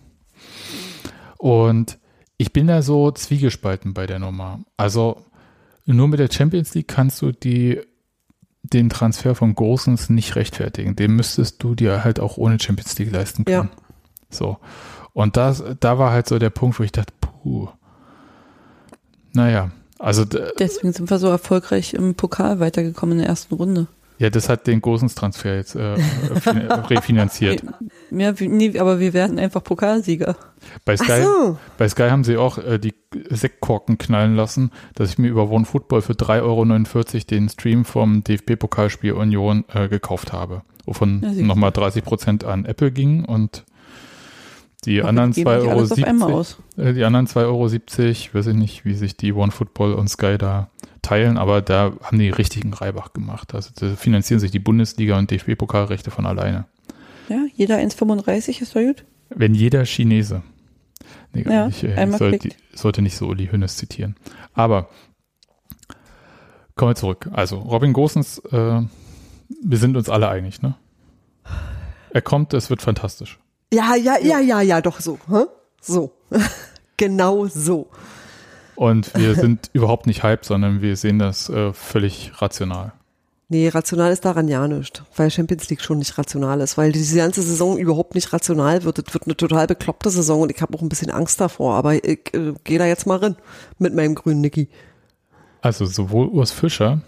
Und ich bin da so zwiegespalten bei der Nummer. Also nur mit der Champions League kannst du die, den Transfer von Gosens nicht rechtfertigen. Den müsstest du dir halt auch ohne Champions League leisten können. So. Und das, da war halt so der Punkt, wo ich dachte, puh. Naja, also Deswegen sind wir so erfolgreich im Pokal weitergekommen in der ersten Runde. ja, das hat den Gosens-Transfer jetzt äh, fin- (laughs) refinanziert. Ja, nee, aber wir werden einfach Pokalsieger. Bei Sky, so. Bei Sky haben sie auch äh, die Sektkorken knallen lassen, dass ich mir über OneFootball für 3,49 Euro den Stream vom DFB-Pokalspiel Union äh, gekauft habe. Wovon Ja, nochmal 30 Prozent an Apple ging und die Warum anderen geben 2,70 die alles auf einmal Euro, aus? äh, die anderen 2,70 Euro, weiß ich nicht, wie sich die OneFootball und Sky da teilen, aber da haben die richtigen Reibach gemacht. Also da finanzieren sich die Bundesliga und DFB-Pokalrechte von alleine. Ja, jeder 1,35 ist doch gut. Wenn jeder Chinese. Nee, Ja, ich, äh, einmal sollte, sollte nicht so Uli Hünnes zitieren. Aber kommen wir zurück. Also Robin Gosens, äh, wir sind uns alle einig, ne? Er kommt, es wird fantastisch. Ja, ja, ja, ja, ja, doch so. Hä? So. (laughs) genau so. Und wir sind (laughs) überhaupt nicht hype, sondern wir sehen das äh, völlig rational. Nee, rational ist daran ja nicht, weil Champions League schon nicht rational ist, weil diese ganze Saison überhaupt nicht rational wird. Es wird eine total bekloppte Saison und ich habe auch ein bisschen Angst davor, aber ich äh, gehe da jetzt mal rein mit meinem grünen Niki. Also sowohl Urs Fischer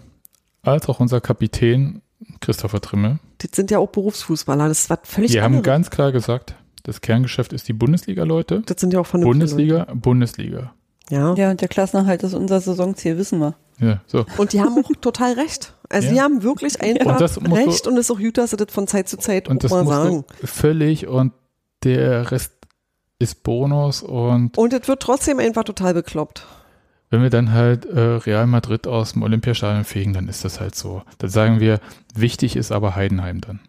als auch unser Kapitän Christopher Trimmel. Das sind ja auch Berufsfußballer, das ist was völlig Die haben anderes. ganz klar gesagt, das Kerngeschäft ist die Bundesliga, Leute. Das sind ja auch vernünftige Bundesliga, Bundesliga. Leute. Ja. Ja, und der Klassenerhalt ist unser Saisonziel, wissen wir. Ja, so. Und die haben auch total recht. Also Ja. die haben wirklich einfach Und musst du- recht und es ist auch gut, dass sie das von Zeit zu Zeit Und auch das mal sagen. völlig und der Rest ist Bonus und Und es wird trotzdem einfach total bekloppt. Wenn wir dann halt äh, Real Madrid aus dem Olympiastadion fegen, dann ist das halt so. Dann sagen wir, wichtig ist aber Heidenheim dann.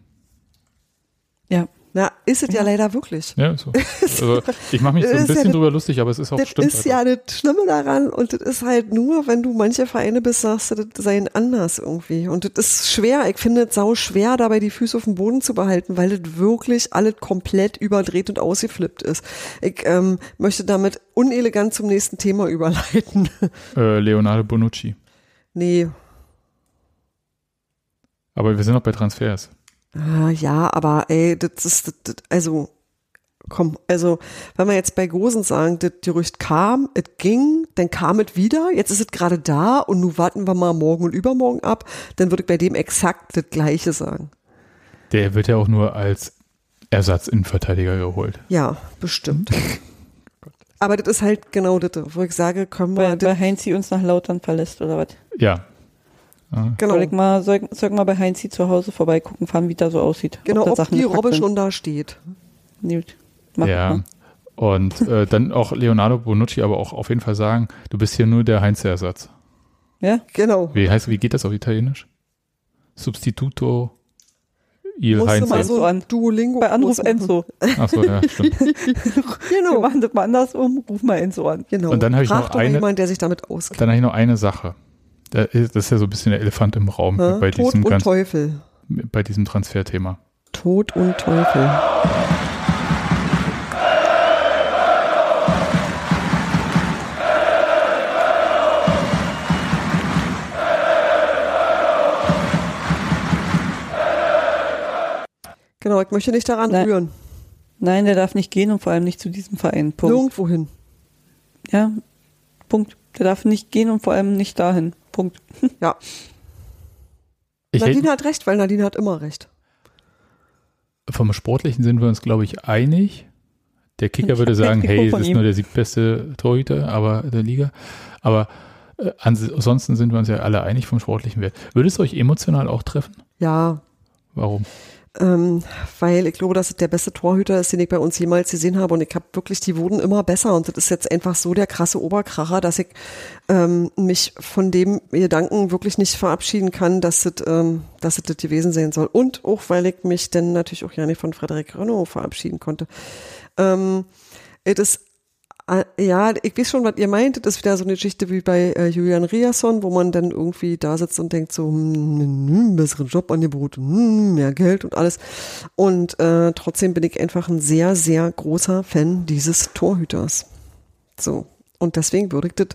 Ja. Na, ist es ja, leider wirklich. Ja, so. (laughs) Also ich mache mich so Das ein ja bisschen das- drüber lustig, aber es ist auch Das stimmt. ist ja das Schlimme daran und das ist halt nur, wenn du manche Vereine bist, sagst du, das seien anders irgendwie. Und das ist schwer. Ich finde es sau schwer, dabei die Füße auf dem Boden zu behalten, weil das wirklich alles komplett überdreht und ausgeflippt ist. Ich ähm, möchte damit unelegant zum nächsten Thema (laughs) überleiten. äh, Leonardo Bonucci. nee. Aber wir sind noch bei Transfers. Ah, ja, aber ey, das ist, das, das, also, komm, also, wenn wir jetzt bei Gosen sagen, das Gerücht kam, es ging, dann kam es wieder, jetzt ist es gerade da und nun warten wir mal morgen und übermorgen ab, dann würde ich bei dem exakt das Gleiche sagen. Der wird ja auch nur als Ersatzinnenverteidiger geholt. Ja, bestimmt. (laughs) aber das ist halt genau das, wo ich sage, können wir, Weil, weil Heinzi uns nach Lautern verlässt, oder was? Ja. Ah, genau, Soll ich mal, soll, ich- soll ich mal bei Heinzi zu Hause vorbeigucken, fahren, wie da so aussieht? genau, da ob Sachen die Robbe sind? schon da steht. Gut. Mach ja. mal. Und äh, dann auch Leonardo Bonucci, aber auch auf jeden Fall sagen, du bist hier nur der Heinze-Ersatz. Ja? Genau. Wie heißt, wie geht das auf Italienisch? Substituto il du mal so ein Duolingo Bei Anruf. Enzo. Achso, ja, stimmt. (laughs) Wir Genau. machen das mal andersrum, ruf mal Enzo an. genau. Und dann habe ich Frag noch eine- jemand, der sich damit auskennt. Dann habe ich noch eine Sache. Das ist ja so ein bisschen der Elefant im Raum Ja? bei, Tod diesem und ganz, Teufel. bei diesem Transferthema. Tod und Teufel. Genau, ich möchte nicht daran Nein. rühren. Nein, der darf nicht gehen und vor allem nicht zu diesem Verein. Punkt. Nirgendwo hin. Ja, Punkt. Der darf nicht gehen und vor allem nicht dahin. Punkt. (laughs) Ja. Ich Nadine hätte, hat recht, weil Nadine hat immer recht. vom Sportlichen sind wir uns, glaube ich, einig. Der Kicker Ich würde sagen, hey, das ist ihm. nur der siebtbeste Torhüter aber der Liga. Aber äh, ansonsten sind wir uns ja alle einig vom sportlichen Wert. Würde es euch emotional auch treffen? Ja, Warum? Ähm, weil ich glaube, dass es der beste Torhüter ist, den ich bei uns jemals gesehen habe. Und ich habe wirklich, die wurden immer besser. Und das ist jetzt einfach so der krasse Oberkracher, dass ich ähm, mich von dem Gedanken wirklich nicht verabschieden kann, dass es, ähm, dass es das gewesen sein soll. Und auch, weil ich mich dann natürlich auch ja nicht von Frederik Renault verabschieden konnte. Ähm, es ist Ja, ich weiß schon, was ihr meint. Das ist wieder so eine Geschichte wie bei äh, Julian Riasson, wo man dann irgendwie da sitzt und denkt so, hm, hm, besseren Jobangebot, hm, mehr Geld und alles. Und äh, trotzdem bin ich einfach ein sehr, sehr großer Fan dieses Torhüters. So. Und deswegen würde ich das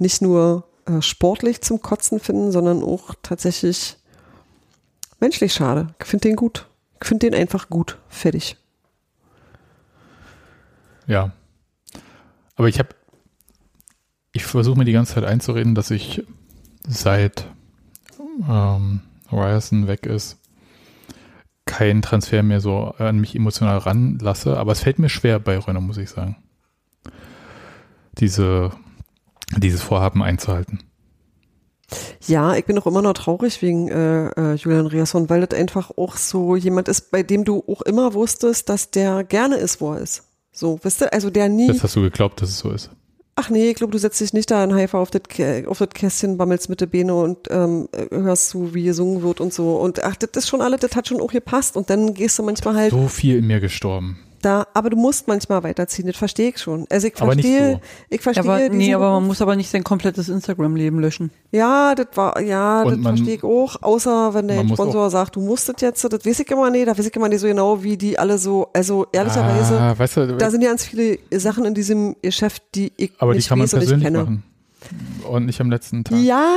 nicht nur äh, sportlich zum Kotzen finden, sondern auch tatsächlich menschlich schade. Ich finde den gut. Ich finde den einfach gut. Fertig. Ja. Aber ich habe, ich versuche mir die ganze Zeit einzureden, dass ich seit ähm, Ryerson weg ist, keinen Transfer mehr so an mich emotional ranlasse. Aber es fällt mir schwer bei Renault, muss ich sagen. Diese, dieses Vorhaben einzuhalten. Ja, ich bin auch immer noch traurig wegen äh, äh, Julian Riasson, weil das einfach auch so jemand ist, bei dem du auch immer wusstest, dass der gerne ist, wo er ist. So, wisst ihr, also der nie, Das hast du geglaubt, dass es so ist. ach nee, ich glaube, du setzt dich nicht da in Haifa auf das, Kä- auf das Kästchen, bammelst mit der Beine und ähm, äh, hörst zu, wie gesungen wird und so. Und ach, das ist schon alles, das hat schon auch gepasst. Und dann gehst du manchmal halt So viel in mir gestorben. Da, aber du musst manchmal weiterziehen, das verstehe ich schon. Also ich Aber nicht verstehe, so. ich verstehe aber, nee, aber man muss aber nicht sein komplettes Instagram-Leben löschen. Ja, das war, ja, Und das man- verstehe ich auch, außer wenn der Sponsor sagt, du musst das jetzt, das weiß ich immer nicht, da weiß ich immer nicht so genau, wie die alle so, also ehrlicherweise, ah, weißt du, da sind ja ganz viele Sachen in diesem Geschäft, die ich aber die nicht kann man persönlich kenne. machen. Und nicht am letzten Tag. Ja,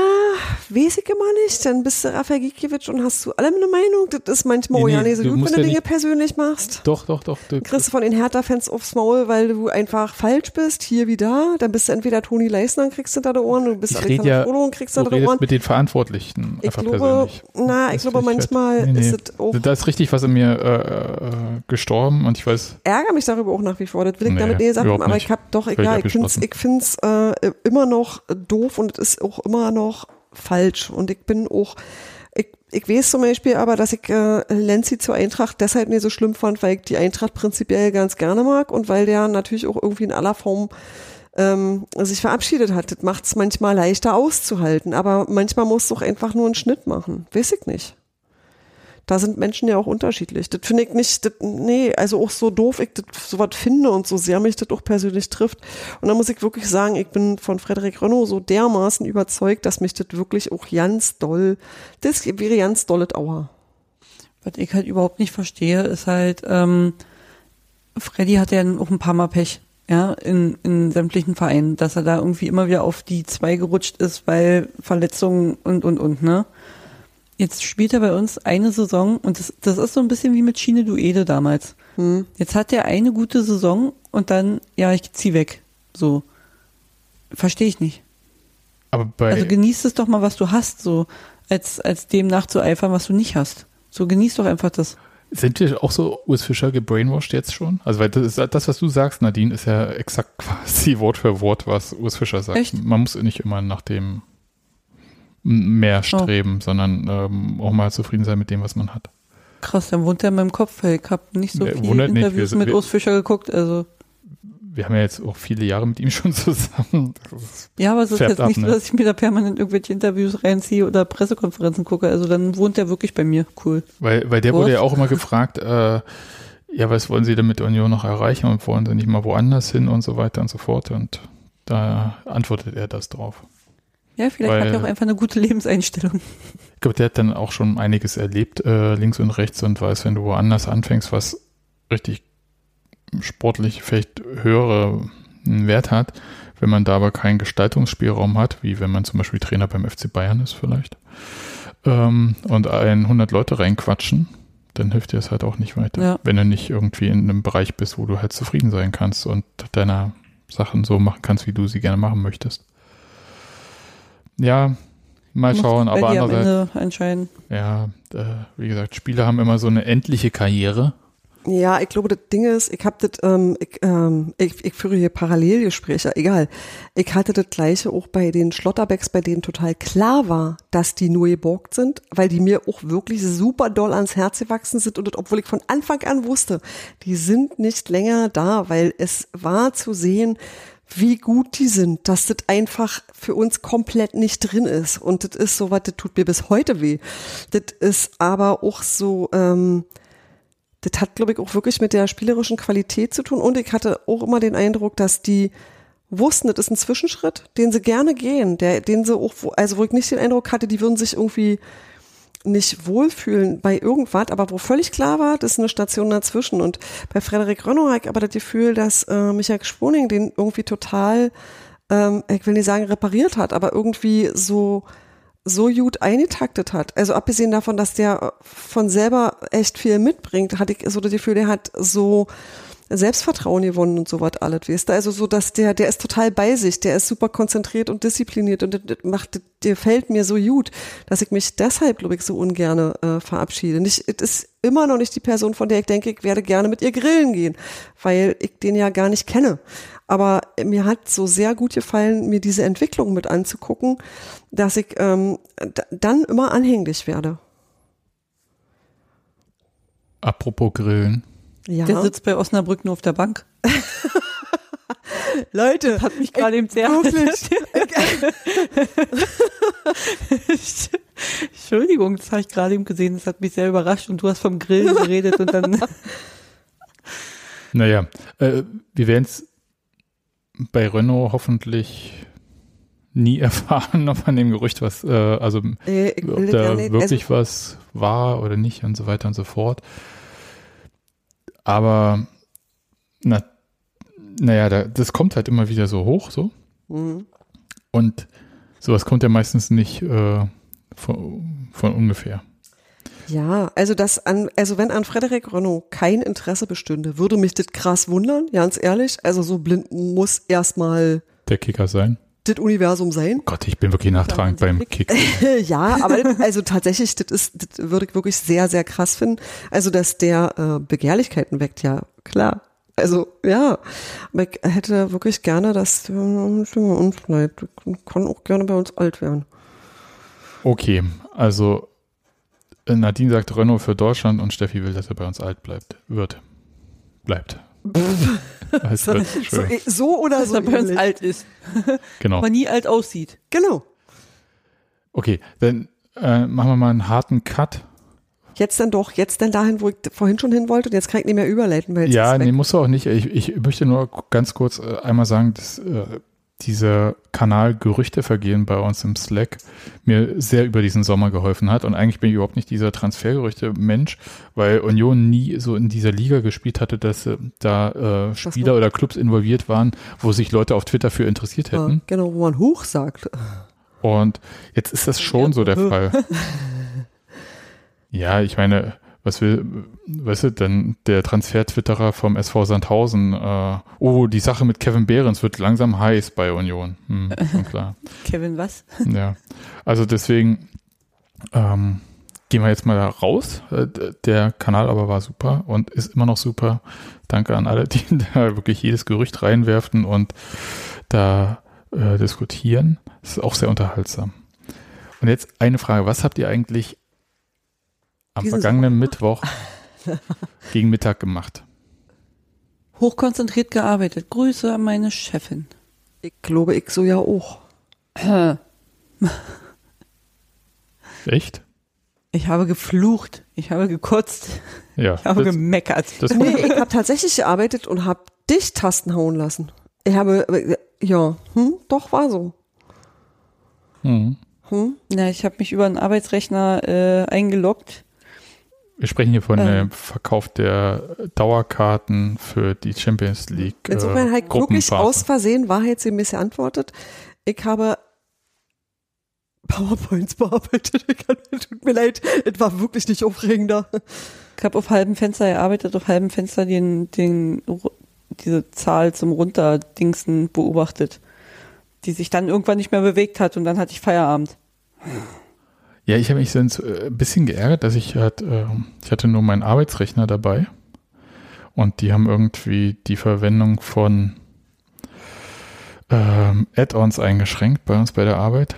weiß ich immer nicht. Dann bist du Rafael Gikiewicz und hast zu allem eine Meinung. Das ist manchmal Nee, ja nee, nicht so gut, wenn du ja Dinge persönlich machst. Doch, doch, doch. Du, Kriegst du von den Hertha-Fans aufs Maul, weil du einfach falsch bist, hier wie da. Dann bist du entweder Toni Leisner und kriegst hinter der Ohren, du bist ich Alexander ja, und kriegst hinter der redest Ohren. mit den Verantwortlichen Ich einfach glaube, persönlich. na, ich glaube, ich manchmal nee, ist es auch, Da ist richtig was in mir äh, äh, gestorben und ich weiß, ärgere mich darüber auch nach wie vor. Das will ich damit nicht sagen, aber ich habe doch, egal, ich finde es ich äh, immer noch doof und es ist auch immer noch falsch. Und ich bin auch, ich, ich weiß zum Beispiel aber, dass ich äh, Lenzi zur Eintracht deshalb nicht so schlimm fand, weil ich die Eintracht prinzipiell ganz gerne mag und weil der natürlich auch irgendwie in aller Form ähm, sich verabschiedet hat. Das macht es manchmal leichter auszuhalten, aber manchmal musst du auch einfach nur einen Schnitt machen. Weiß ich nicht. Da sind Menschen ja auch unterschiedlich. Das finde ich nicht, das, nee, also auch so doof ich das sowas finde und so sehr mich das auch persönlich trifft. Und da muss ich wirklich sagen, ich bin von Frederik Renault so dermaßen überzeugt, dass mich das wirklich auch ganz doll, das wäre ganz dolles Auer. Was ich halt überhaupt nicht verstehe, ist halt, ähm, Freddy hat ja auch ein paar Mal Pech, ja, in, in sämtlichen Vereinen, dass er da irgendwie immer wieder auf die zwei gerutscht ist, weil Verletzungen und, und, und, ne? Jetzt spielt er bei uns eine Saison und das, das ist so ein bisschen wie mit Schiene Duede damals. Hm. Jetzt hat er eine gute Saison und dann, ja, ich zieh weg. So. Verstehe ich nicht. aber bei, Also genieß es doch mal, was du hast, so, als, als dem nachzueifern, was du nicht hast. So genieß doch einfach das. sind wir auch so Urs Fischer gebrainwashed jetzt schon? Also, weil das, ist, das, was du sagst, Nadine, ist ja exakt (laughs) quasi Wort für Wort, was Urs Fischer sagt. Echt? Man muss nicht immer nach dem mehr streben, sondern ähm, auch mal zufrieden sein mit dem, was man hat. Krass, dann wohnt er in meinem Kopf, ich habe nicht so Ja, viele wundert nicht, Interviews wir- mit Urs Fischer geguckt. Also Wir haben ja jetzt auch viele Jahre mit ihm (laughs) schon zusammen. Ja, aber es ist jetzt ab, nicht so, ne? dass ich mir da permanent irgendwelche Interviews reinziehe oder Pressekonferenzen gucke. Also dann wohnt er wirklich bei mir. Cool. Weil, weil der Urs? wurde ja auch immer gefragt, äh, ja, was wollen Sie denn mit der Union noch erreichen und wollen Sie nicht mal woanders hin und so weiter und so fort. Und da antwortet er das drauf. Ja, vielleicht Weil- hat er auch einfach eine gute Lebenseinstellung. Ich glaube, der hat dann auch schon einiges erlebt, äh, links und rechts, und weiß, wenn du woanders anfängst, was richtig sportlich vielleicht höhere Wert hat, wenn man da aber keinen Gestaltungsspielraum hat, wie wenn man zum Beispiel Trainer beim FC Bayern ist vielleicht, ähm, und ein 100 Leute reinquatschen, dann hilft dir das halt auch nicht weiter. Ja. Wenn du nicht irgendwie in einem Bereich bist, wo du halt zufrieden sein kannst und deine Sachen so machen kannst, wie du sie gerne machen möchtest. Ja, mal Muss schauen, aber andererseits, entscheiden. ja, äh, wie gesagt, Spieler haben immer so eine endliche Karriere. Ja, ich glaube, das Ding ist, ich habe das, ähm, ich, ähm, ich, ich führe hier Parallelgespräche, egal. Ich hatte das gleiche auch bei den Schlotterbecks, bei denen total klar war, dass die nur geborgt sind, weil die mir auch wirklich super doll ans Herz gewachsen sind und das, obwohl ich von Anfang an wusste, die sind nicht länger da, weil es war zu sehen, wie gut die sind, dass das einfach für uns komplett nicht drin ist. Und das ist so was, das tut mir bis heute weh. Das ist aber auch so, ähm, das hat, glaube ich, auch wirklich mit der spielerischen Qualität zu tun. Und ich hatte auch immer den Eindruck, dass die wussten, das ist ein Zwischenschritt, den sie gerne gehen, der, den sie auch, also wo ich nicht den Eindruck hatte, die würden sich irgendwie nicht wohlfühlen bei irgendwas, aber wo völlig klar war, das ist eine Station dazwischen. Und bei Frederik Rönnow aber das Gefühl, dass äh, Michael Sponing den irgendwie total, ähm, ich will nicht sagen repariert hat, aber irgendwie so so gut eingetaktet hat. Also abgesehen davon, dass der äh, von selber echt viel mitbringt, hatte ich so das Gefühl, der hat so Selbstvertrauen gewonnen und sowas alles, weißt du? Also so, dass der, der ist total bei sich, der ist super konzentriert und diszipliniert und das, macht, der fällt mir so gut, dass ich mich deshalb, glaube ich, so ungerne äh, verabschiede. Nicht, es ist immer noch nicht die Person, von der ich denke, ich werde gerne mit ihr grillen gehen, weil ich den ja gar nicht kenne. Aber mir hat so sehr gut gefallen, mir diese Entwicklung mit anzugucken, dass ich ähm, dann immer anhänglich werde. Apropos Grillen. Ja. Der sitzt bei Osnabrück nur auf der Bank. (laughs) Leute, Hat mich gerade eben sehr. wirklich. (laughs) Entschuldigung, das habe ich gerade eben gesehen. Das hat mich sehr überrascht und du hast vom Grillen geredet und dann. (laughs) Naja, äh, wir werden es bei Renault hoffentlich nie erfahren, ob an dem Gerücht was, äh, also Äh, ob das da wirklich also, was war oder nicht und so weiter und so fort. Aber na, naja, da, das kommt halt immer wieder so hoch, so. Mhm. Und Sowas kommt ja meistens nicht äh, von, von ungefähr. Ja, also das an, also wenn an Frederik Renault kein Interesse bestünde, würde mich das krass wundern, ganz ehrlich. Also so blind muss erstmal Der Kicker sein. Das Universum sein. Gott, ich bin wirklich nachtragend beim Kick. (laughs) ja, aber (laughs) also tatsächlich, das ist, das würde ich wirklich sehr, sehr krass finden. Also, dass der äh, Begehrlichkeiten weckt, ja, klar. Also, ja, aber ich hätte wirklich gerne, dass uns bleibt. Kann auch gerne bei uns alt werden. Okay, also Nadine sagt Renault für Deutschland und Steffi will, dass er bei uns alt bleibt. Wird. Bleibt. (laughs) (laughs) So, so, Entschuldigung. so oder Dass so. er bei uns ähnlich. alt ist. (laughs) genau. Aber nie alt aussieht. Genau. Okay, dann äh, machen wir mal einen harten Cut. Jetzt dann doch, jetzt dann dahin, wo ich vorhin schon hin wollte und jetzt kann ich nicht mehr überleiten, weil jetzt Ja, nee, musst du auch nicht. Ich, ich möchte nur ganz kurz äh, einmal sagen, dass äh, dieser Kanal Gerüchte vergehen bei uns im Slack mir sehr über diesen Sommer geholfen hat. Und eigentlich bin ich überhaupt nicht dieser Transfergerüchte-Mensch, weil Union nie so in dieser Liga gespielt hatte, dass äh, da äh, Spieler oder Clubs involviert waren, wo sich Leute auf Twitter für interessiert Ja, hätten. genau, wo man hoch sagt. Und jetzt ist das schon so der Fall. (laughs) Ja, ich meine, was will, weißt du, denn der Transfer-Twitterer vom SV Sandhausen, äh, oh, die Sache mit Kevin Behrens wird langsam heiß bei Union. Hm, klar. (laughs) Kevin, was? (laughs) Ja. Also deswegen ähm, gehen wir jetzt mal da raus. Äh, Der Kanal aber war super und ist immer noch super. Danke an alle, (laughs) die da wirklich jedes Gerücht reinwerfen und da äh, diskutieren. Das ist auch sehr unterhaltsam. Und jetzt eine Frage. Was habt ihr eigentlich am Diesen vergangenen Mittwoch (laughs) gegen Mittag gemacht? Hochkonzentriert gearbeitet. Grüße an meine Chefin. Ich glaube, ich so ja auch. (laughs) Echt? Ich habe geflucht. Ich habe gekotzt. Ja. Ich habe das, gemeckert. das, Nee, ich habe tatsächlich gearbeitet und habe dich Tasten hauen lassen. Ich habe, äh, ja, hm, doch, war so. hm. Hm? Na, ich habe mich über einen Arbeitsrechner äh, eingeloggt. Wir sprechen hier von Ähm. dem Verkauf der Dauerkarten für die Champions League. Insofern äh, halt wirklich aus Versehen wahrheitsgemäß geantwortet. Ich habe PowerPoints bearbeitet. (laughs) Tut mir leid, es war wirklich nicht aufregender. Ich habe auf halbem Fenster gearbeitet, auf halbem Fenster den, den, diese Zahl zum Runterdingsen beobachtet, die sich dann irgendwann nicht mehr bewegt hat und dann hatte ich Feierabend. Ja, ich habe mich so ein äh, bisschen geärgert, dass ich halt, äh, ich hatte nur meinen Arbeitsrechner dabei und die haben irgendwie die Verwendung von ähm, Add-ons eingeschränkt bei uns bei der Arbeit.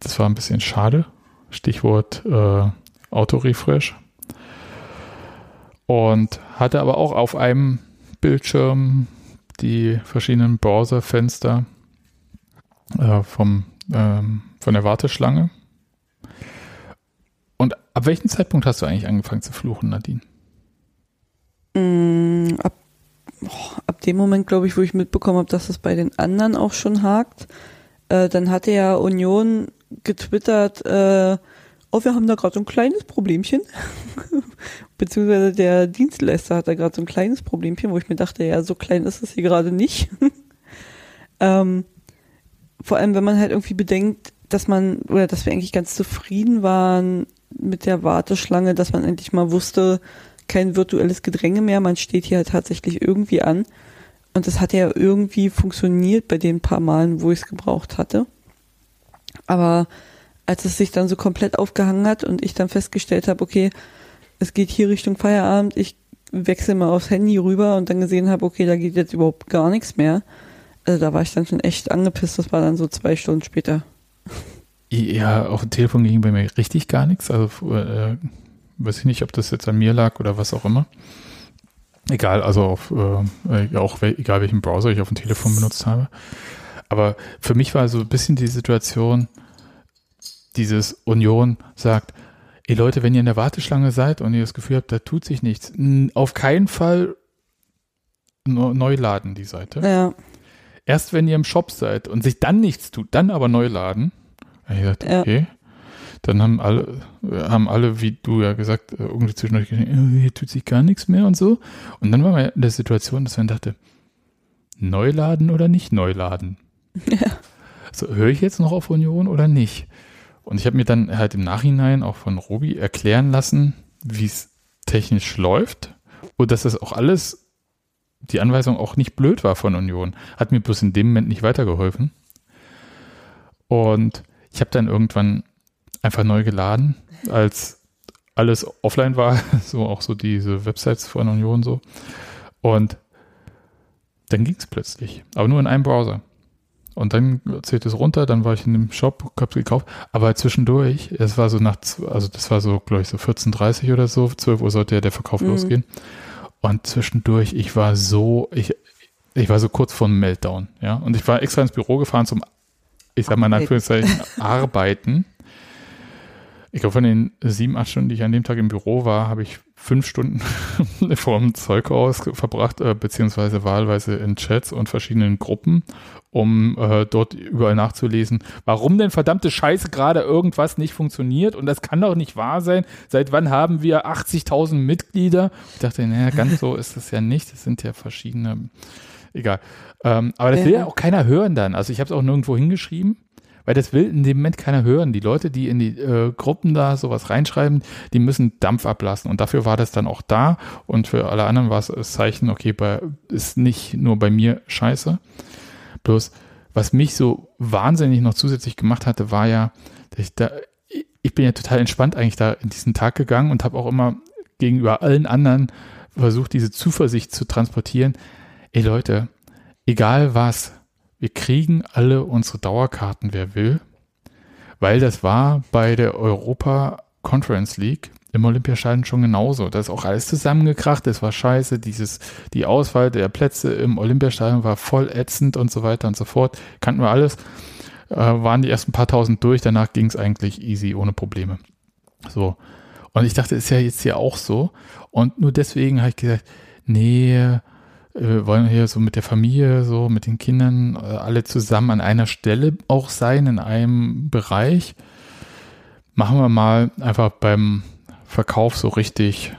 Das war ein bisschen schade. Stichwort äh, Autorefresh. Und hatte aber auch auf einem Bildschirm die verschiedenen Browserfenster äh, vom, ähm, von der Warteschlange. Ab welchem Zeitpunkt hast du eigentlich angefangen zu fluchen, Nadine? Mm, ab, oh, ab dem Moment, glaube ich, wo ich mitbekommen habe, dass es bei den anderen auch schon hakt, äh, dann hatte ja Union getwittert, äh, oh, wir haben da gerade so ein kleines Problemchen. (laughs) Beziehungsweise der Dienstleister hat da gerade so ein kleines Problemchen, wo ich mir dachte, ja, so klein ist es hier gerade nicht. (laughs) ähm, vor allem, wenn man halt irgendwie bedenkt, dass man, oder dass wir eigentlich ganz zufrieden waren mit der Warteschlange, dass man endlich mal wusste, kein virtuelles Gedränge mehr, man steht hier halt tatsächlich irgendwie an. Und das hat ja irgendwie funktioniert bei den paar Malen, wo ich es gebraucht hatte. Aber als es sich dann so komplett aufgehangen hat und ich dann festgestellt habe, okay, es geht hier Richtung Feierabend, ich wechsle mal aufs Handy rüber und dann gesehen habe, okay, da geht jetzt überhaupt gar nichts mehr. Also da war ich dann schon echt angepisst, das war dann so zwei Stunden später. Ja, auf dem Telefon ging bei mir richtig gar nichts. Also äh, weiß ich nicht, ob das jetzt an mir lag oder was auch immer. Egal, also auf, äh, auch wel, egal welchen Browser ich auf dem Telefon benutzt habe. Aber für mich war so ein bisschen die Situation, dieses Union sagt, ey Leute, wenn ihr in der Warteschlange seid und ihr das Gefühl habt, da tut sich nichts, auf keinen Fall neu neu laden die Seite. Ja, Erst wenn ihr im Shop seid und sich dann nichts tut, dann aber neu laden. Ich gesagt, Ja. okay. Dann haben alle, haben alle, wie du ja gesagt, äh, irgendwie zwischendurch gesagt, äh, hier tut sich gar nichts mehr und so. Und dann war man in der Situation, dass man dachte, neu laden oder nicht neu laden? so, höre ich jetzt noch auf Union oder nicht? Und ich habe mir dann halt im Nachhinein auch von Robi erklären lassen, wie es technisch läuft und dass das auch alles, die Anweisung auch nicht blöd war von Union. Hat mir bloß in dem Moment nicht weitergeholfen. Und ich habe dann irgendwann einfach neu geladen, als alles offline war, (laughs) so auch so diese Websites von Union so. Und dann ging es plötzlich, aber nur in einem Browser. Und dann zählt es runter, dann war ich in dem Shop, hab's gekauft. Aber zwischendurch, es war so nach, also das war so, glaube ich, so 14.30 oder so, 12 Uhr sollte ja der Verkauf mhm. losgehen. Und zwischendurch, ich war so, ich, ich war so kurz vor einem Meltdown, ja. Und ich war extra ins Büro gefahren zum, ich sag mal in Anführungszeichen, Arbeiten. Ich glaube, von den sieben, acht Stunden, die ich an dem Tag im Büro war, habe ich fünf Stunden (laughs) vor dem Zeughaus verbracht, äh, beziehungsweise wahlweise in Chats und verschiedenen Gruppen um äh, dort überall nachzulesen, warum denn verdammte Scheiße gerade irgendwas nicht funktioniert. Und das kann doch nicht wahr sein. Seit wann haben wir 80.000 Mitglieder? Ich dachte, naja, ganz so ist es ja nicht. Das sind ja verschiedene, egal. Ähm, aber das ja. will ja auch keiner hören dann. Also ich habe es auch nirgendwo hingeschrieben. Weil das will in dem Moment keiner hören. Die Leute, die in die äh, Gruppen da sowas reinschreiben, die müssen Dampf ablassen. Und dafür war das dann auch da. Und für alle anderen war es das Zeichen, okay, bei, ist nicht nur bei mir scheiße. Bloß, was mich so wahnsinnig noch zusätzlich gemacht hatte, war ja, dass ich da, ich bin ja total entspannt eigentlich da in diesen Tag gegangen und habe auch immer gegenüber allen anderen versucht, diese Zuversicht zu transportieren. Ey Leute, egal was, wir kriegen alle unsere Dauerkarten, wer will. Weil das war bei der Europa Conference League im Olympiastadion schon genauso. Da ist auch alles zusammengekracht, das war scheiße. Dieses, die Auswahl der Plätze im Olympiastadion war voll ätzend und so weiter und so fort. Kannten wir alles. Äh, waren die ersten paar tausend durch, danach ging es eigentlich easy, ohne Probleme. So. Und ich dachte, ist ja jetzt hier auch so. Und nur deswegen habe ich gesagt, nee, äh, wir wollen hier so mit der Familie, so mit den Kindern, äh, alle zusammen an einer Stelle auch sein, in einem Bereich. Machen wir mal einfach beim Verkauf so richtig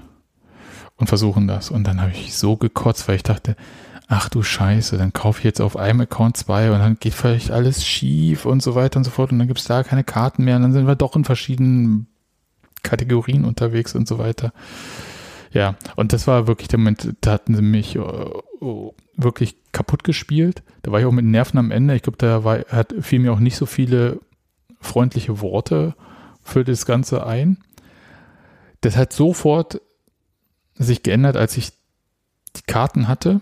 und versuchen das. Und dann habe ich so gekotzt, weil ich dachte, ach du Scheiße, dann kaufe ich jetzt auf einem Account zwei und dann geht vielleicht alles schief und so weiter und so fort und dann gibt es da keine Karten mehr und dann sind wir doch in verschiedenen Kategorien unterwegs und so weiter. Ja, und das war wirklich der Moment, da hatten sie mich oh, oh, wirklich kaputt gespielt. Da war ich auch mit Nerven am Ende. Ich glaube, da war, hat, fiel mir auch nicht so viele freundliche Worte für das Ganze ein das hat sofort sich geändert, als ich die Karten hatte.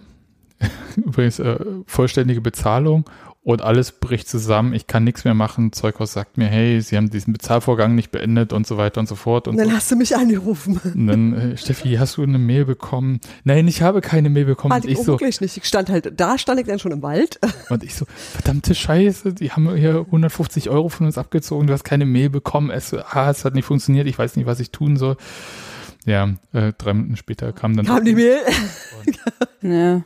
(laughs) Übrigens äh, vollständige Bezahlung und alles bricht zusammen. Ich kann nichts mehr machen. Zeughaus sagt mir, hey, Sie haben diesen Bezahlvorgang nicht beendet und so weiter und so fort. Und dann so. hast du mich angerufen. Und dann, äh, Steffi, hast du eine Mail bekommen? Nein, ich habe keine Mail bekommen. Ah, und ich so, wirklich nicht. Ich stand halt, da stand ich dann schon im Wald. (laughs) Und ich so, verdammte Scheiße, die haben hier 150 Euro von uns abgezogen. Du hast keine Mail bekommen. Es, ah, es hat nicht funktioniert. Ich weiß nicht, was ich tun soll. Ja, äh, drei Minuten später kam dann. Kam die Mail? ja.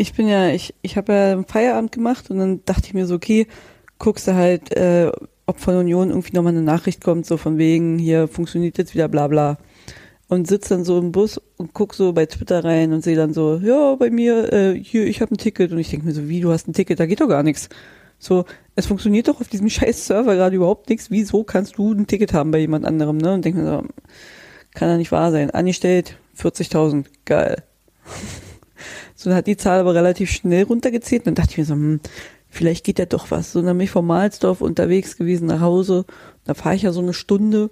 Ich, bin ja, ich, ich habe ja Feierabend gemacht und dann dachte ich mir so, okay, guckst du halt, äh, ob von Union irgendwie nochmal eine Nachricht kommt, so von wegen, hier funktioniert jetzt wieder bla bla. Und sitz dann so im Bus und guck so bei Twitter rein und sehe dann so, ja, bei mir, äh, hier, ich habe ein Ticket. Und ich denke mir so, wie, du hast ein Ticket, da geht doch gar nichts. So, es funktioniert doch auf diesem (laughs) scheiß Server gerade überhaupt nichts. Wieso kannst du ein Ticket haben bei jemand anderem, ne? Und denke mir so, kann ja nicht wahr sein. Angestellt 40.000, geil. So, hat die Zahl aber relativ schnell runtergezählt. Dann dachte ich mir so, hm, vielleicht geht ja doch was. So, dann bin ich vom Mahlsdorf unterwegs gewesen nach Hause. Da fahre ich ja so eine Stunde.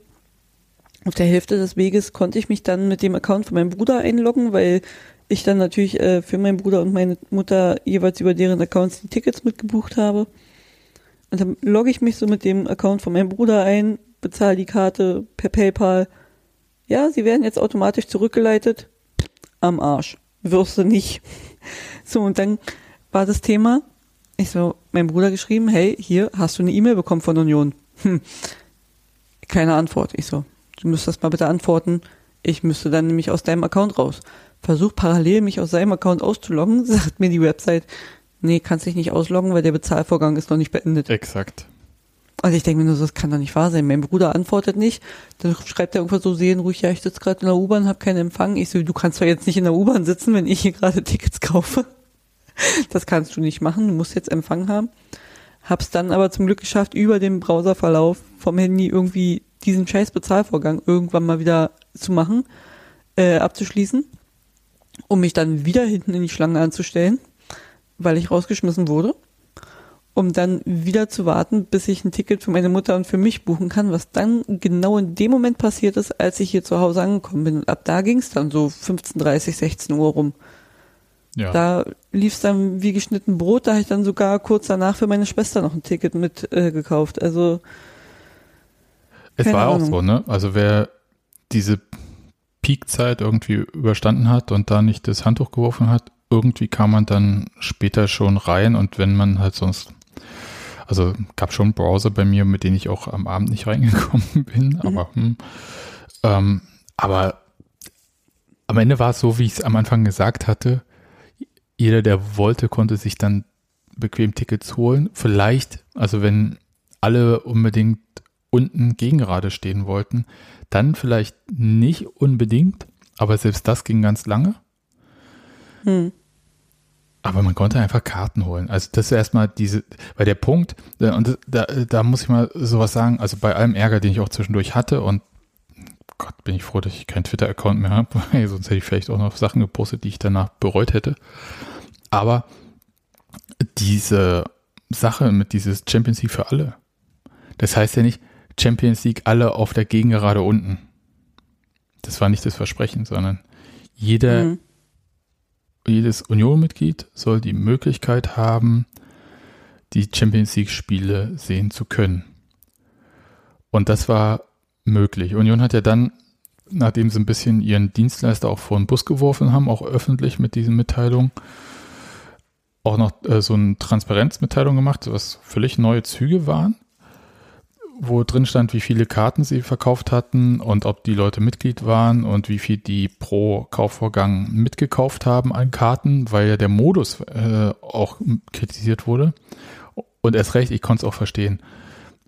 Auf der Hälfte des Weges konnte ich mich dann mit dem Account von meinem Bruder einloggen, weil ich dann natürlich äh, für meinen Bruder und meine Mutter jeweils über deren Accounts die Tickets mitgebucht habe. Und dann logge ich mich so mit dem Account von meinem Bruder ein, bezahle die Karte per PayPal ja, sie werden jetzt automatisch zurückgeleitet. Am Arsch. Wirst du nicht. So, und dann war das Thema, ich so, mein Bruder geschrieben, hey, hier hast du eine E-Mail bekommen von Union. Hm. Keine Antwort. Ich so, du müsstest mal bitte antworten. Ich müsste dann nämlich aus deinem Account raus. Versuch parallel mich aus seinem Account auszuloggen, (laughs) sagt mir die Website, nee, kannst dich nicht ausloggen, weil der Bezahlvorgang ist noch nicht beendet. Exakt. Also ich denke mir nur, das kann doch nicht wahr sein. Mein Bruder antwortet nicht. Dann schreibt er irgendwas so sehen ruhig, ja, ich sitze gerade in der U-Bahn, habe keinen Empfang. Ich so, du kannst doch jetzt nicht in der U-Bahn sitzen, wenn ich hier gerade Tickets kaufe. (laughs) Das kannst du nicht machen, du musst jetzt Empfang haben. Hab's dann aber zum Glück geschafft, über den Browserverlauf vom Handy irgendwie diesen scheiß Bezahlvorgang irgendwann mal wieder zu machen, äh, abzuschließen, um mich dann wieder hinten in die Schlange anzustellen, weil ich rausgeschmissen wurde, um dann wieder zu warten, bis ich ein Ticket für meine Mutter und für mich buchen kann, was dann genau in dem Moment passiert ist, als ich hier zu Hause angekommen bin. Und ab da ging's dann so 15.30, 16 Uhr rum. Ja. Da lief's dann wie geschnitten Brot. Da habe ich dann sogar kurz danach für meine Schwester noch ein Ticket mit äh, gekauft. Also es war auch Ahnung. so, ne? Also wer diese Peakzeit irgendwie überstanden hat und da nicht das Handtuch geworfen hat, irgendwie kam man dann später schon rein und wenn man halt sonst, also gab schon Browser bei mir, mit denen ich auch am Abend nicht (laughs) reingekommen bin, aber hm, ähm, aber am Ende war es so, wie ich es am Anfang gesagt hatte, jeder, der wollte, konnte sich dann bequem Tickets holen. Vielleicht, also wenn alle unbedingt unten Gegengrade stehen wollten, dann vielleicht nicht unbedingt, aber selbst das ging ganz lange. hm. Aber man konnte einfach Karten holen. Also das ist erstmal diese, weil der Punkt, äh, und da, da muss ich mal sowas sagen, also bei allem Ärger, den ich auch zwischendurch hatte und Gott, bin ich froh, dass ich keinen Twitter-Account mehr habe, (laughs) sonst hätte ich vielleicht auch noch Sachen gepostet, die ich danach bereut hätte. Aber diese Sache mit dieses Champions League für alle, das heißt ja nicht Champions League alle auf der Gegengerade unten. Das war nicht das Versprechen, sondern jeder, Mhm. Jedes Union-Mitglied soll die Möglichkeit haben, die Champions League-Spiele sehen zu können. Und das war möglich. Union hat ja dann, nachdem sie ein bisschen ihren Dienstleister auch vor den Bus geworfen haben, auch öffentlich mit diesen Mitteilungen, auch noch äh, so eine Transparenzmitteilung gemacht, was völlig neue Züge waren, wo drin stand, wie viele Karten sie verkauft hatten und ob die Leute Mitglied waren und wie viel die pro Kaufvorgang mitgekauft haben an Karten, weil ja der Modus äh, auch kritisiert wurde. Und erst recht, ich konnte es auch verstehen.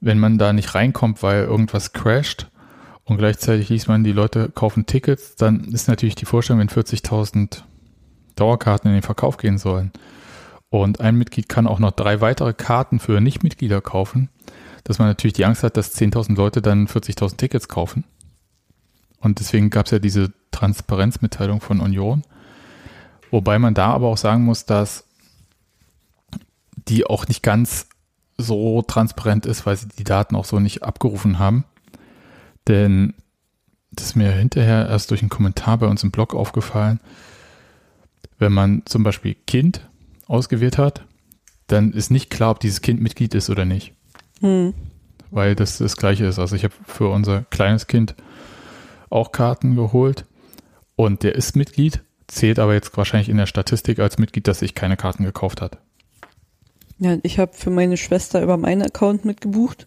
Wenn man da nicht reinkommt, weil irgendwas crasht und gleichzeitig liest man, die Leute kaufen Tickets, dann ist natürlich die Vorstellung, wenn 40.000 Dauerkarten in den Verkauf gehen sollen und ein Mitglied kann auch noch drei weitere Karten für Nichtmitglieder kaufen, dass man natürlich die Angst hat, dass 10.000 Leute dann 40.000 Tickets kaufen. Und deswegen gab es ja diese Transparenzmitteilung von Union. Wobei man da aber auch sagen muss, dass die auch nicht ganz so transparent ist, weil sie die Daten auch so nicht abgerufen haben. Denn das ist mir hinterher erst durch einen Kommentar bei uns im Blog aufgefallen. Wenn man zum Beispiel Kind ausgewählt hat, dann ist nicht klar, ob dieses Kind Mitglied ist oder nicht. Hm. Weil das das gleiche ist. Also ich habe für unser kleines Kind auch Karten geholt und der ist Mitglied, zählt aber jetzt wahrscheinlich in der Statistik als Mitglied, dass sich keine Karten gekauft hat. Ja, ich habe für meine Schwester über meinen Account mitgebucht.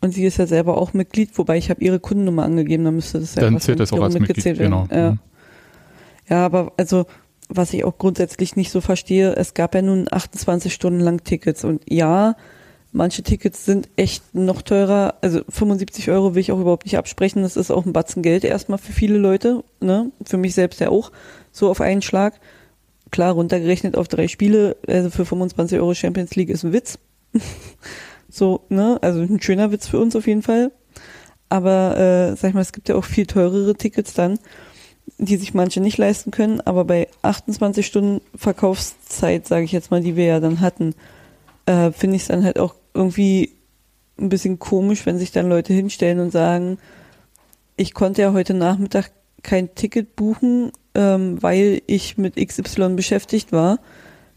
Und sie ist ja selber auch Mitglied, wobei ich habe ihre Kundennummer angegeben, dann müsste das ja Dann zählt das auch als Mitglied, mitgezählt genau. werden. Ja. Mhm. ja, aber also, was ich auch grundsätzlich nicht so verstehe, es gab ja nun 28 Stunden lang Tickets und ja, manche Tickets sind echt noch teurer. Also 75 Euro will ich auch überhaupt nicht absprechen. Das ist auch ein Batzen Geld erstmal für viele Leute, ne? Für mich selbst ja auch so auf einen Schlag. Klar, runtergerechnet auf drei Spiele, also für 25 Euro Champions League ist ein Witz. (laughs) so, ne? Also ein schöner Witz für uns auf jeden Fall. Aber äh, sag ich mal, es gibt ja auch viel teurere Tickets dann, die sich manche nicht leisten können. Aber bei 28 Stunden Verkaufszeit, sage ich jetzt mal, die wir ja dann hatten, äh, finde ich es dann halt auch irgendwie ein bisschen komisch, wenn sich dann Leute hinstellen und sagen, ich konnte ja heute Nachmittag kein Ticket buchen, ähm, weil ich mit XY beschäftigt war.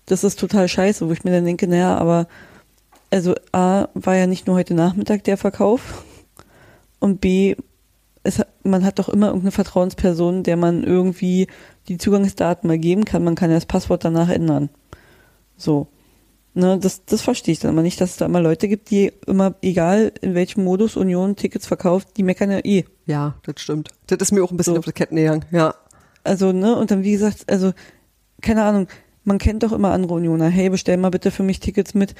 Das ist total scheiße, wo ich mir dann denke, naja, aber also A war ja nicht nur heute Nachmittag der Verkauf und B, es, man hat doch immer irgendeine Vertrauensperson, der man irgendwie die Zugangsdaten mal geben kann. Man kann ja das Passwort danach ändern. So. Ne, das, das verstehe ich dann immer nicht, dass es da immer Leute gibt, die immer, egal in welchem Modus Union Tickets verkauft, die meckern ja eh. Ja, das stimmt. Das ist mir auch ein bisschen So. auf die Ketten gegangen. Ja. Also, ne, und dann wie gesagt, also, keine Ahnung, man kennt doch immer andere Unioner. Hey, bestell mal bitte für mich Tickets mit.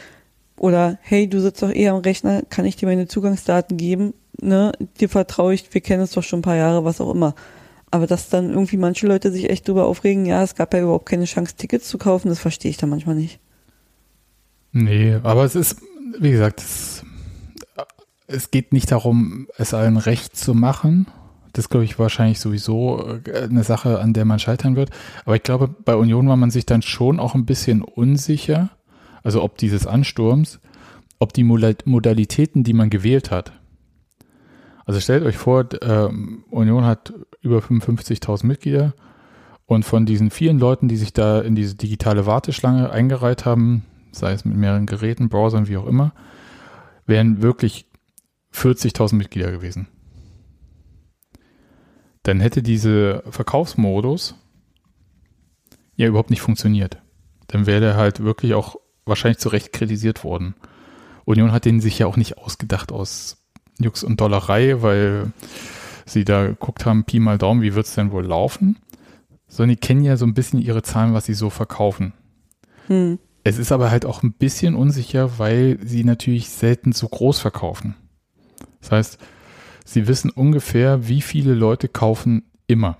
Oder hey, du sitzt doch eh am Rechner, kann ich dir meine Zugangsdaten geben? Ne, dir vertraue ich, wir kennen es doch schon ein paar Jahre, was auch immer. Aber dass dann irgendwie manche Leute sich echt drüber aufregen, ja, es gab ja überhaupt keine Chance, Tickets zu kaufen, das verstehe ich dann manchmal nicht. Nee, aber es ist, wie gesagt, es, es geht nicht darum, es allen recht zu machen. Das glaube ich wahrscheinlich sowieso äh, eine Sache, an der man scheitern wird. Aber ich glaube, bei Union war man sich dann schon auch ein bisschen unsicher, also ob dieses Ansturms, ob die Modalitäten, die man gewählt hat. Also stellt euch vor, ähm, Union hat über 55.000 Mitglieder und von diesen vielen Leuten, die sich da in diese digitale Warteschlange eingereiht haben, sei es mit mehreren Geräten, Browsern, wie auch immer, wären wirklich 40.000 Mitglieder gewesen. Dann hätte diese Verkaufsmodus ja überhaupt nicht funktioniert. Dann wäre der halt wirklich auch wahrscheinlich zu Recht kritisiert worden. Union hat den sich ja auch nicht ausgedacht aus Jux und Dollerei, weil sie da geguckt haben, Pi mal Daumen, wie wird es denn wohl laufen? sondern die kennen ja so ein bisschen ihre Zahlen, was sie so verkaufen. Hm. Es ist aber halt auch ein bisschen unsicher, weil sie natürlich selten so groß verkaufen. Das heißt, sie wissen ungefähr, wie viele Leute kaufen immer.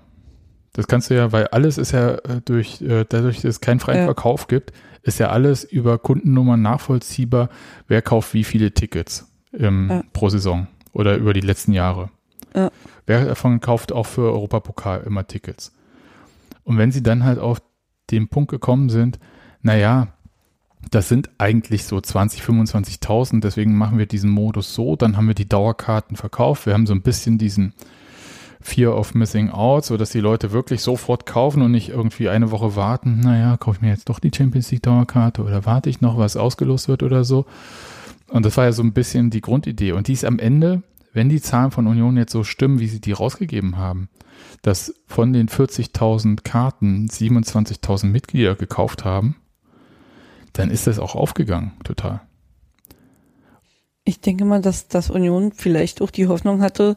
Das kannst du ja, weil alles ist ja äh, durch, äh, dadurch, dass es keinen freien ja. Verkauf gibt, ist ja alles über Kundennummern nachvollziehbar, wer kauft wie viele Tickets ähm, ja. pro Saison oder über die letzten Jahre. Ja. Wer davon kauft auch für Europapokal immer Tickets. Und wenn sie dann halt auf den Punkt gekommen sind, naja, das sind eigentlich so 20, 25.000, deswegen machen wir diesen Modus so, dann haben wir die Dauerkarten verkauft, wir haben so ein bisschen diesen Fear of Missing Out, so dass die Leute wirklich sofort kaufen und nicht irgendwie eine Woche warten, naja, kaufe ich mir jetzt doch die Champions League Dauerkarte oder warte ich noch, was ausgelost wird oder so. Und das war ja so ein bisschen die Grundidee. Und die ist am Ende, wenn die Zahlen von Union jetzt so stimmen, wie sie die rausgegeben haben, dass von den 40.000 Karten 27.000 Mitglieder gekauft haben, dann ist das auch aufgegangen, total. Ich denke mal, dass das Union vielleicht auch die Hoffnung hatte,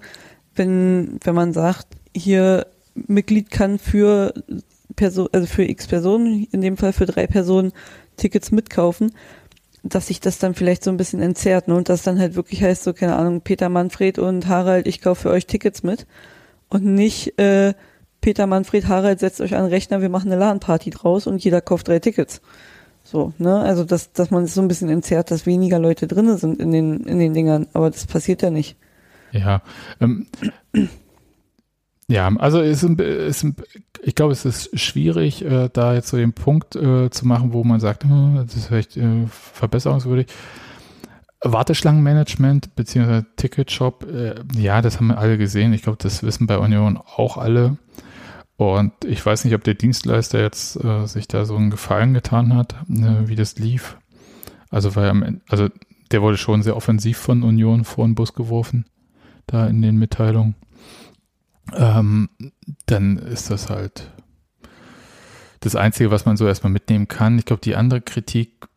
wenn, wenn man sagt, hier Mitglied kann für Person, also für x Personen, in dem Fall für drei Personen, Tickets mitkaufen, dass sich das dann vielleicht so ein bisschen entzerrt ne? und das dann halt wirklich heißt, so keine Ahnung, Peter Manfred und Harald, ich kaufe für euch Tickets mit und nicht äh, Peter Manfred Harald setzt euch an den Rechner, wir machen eine LAN-Party draus und jeder kauft drei Tickets. So, ne? Also dass, dass man es so ein bisschen entzerrt, dass weniger Leute drin sind in den, in den Dingern, aber das passiert ja nicht. Ja. Ähm, ja, also ist, ist, ich glaube, es ist schwierig, äh, da jetzt so den Punkt äh, zu machen, wo man sagt, hm, das ist vielleicht äh, verbesserungswürdig. Warteschlangenmanagement beziehungsweise Ticketshop, äh, ja, das haben wir alle gesehen. Ich glaube, das wissen bei Union auch alle. Und ich weiß nicht, ob der Dienstleister jetzt äh, sich da so einen Gefallen getan hat, äh, wie das lief. Also, weil also der wurde schon sehr offensiv von Union vor den Bus geworfen, da in den Mitteilungen. Ähm, dann ist das halt das Einzige, was man so erstmal mitnehmen kann. Ich glaube, die andere Kritik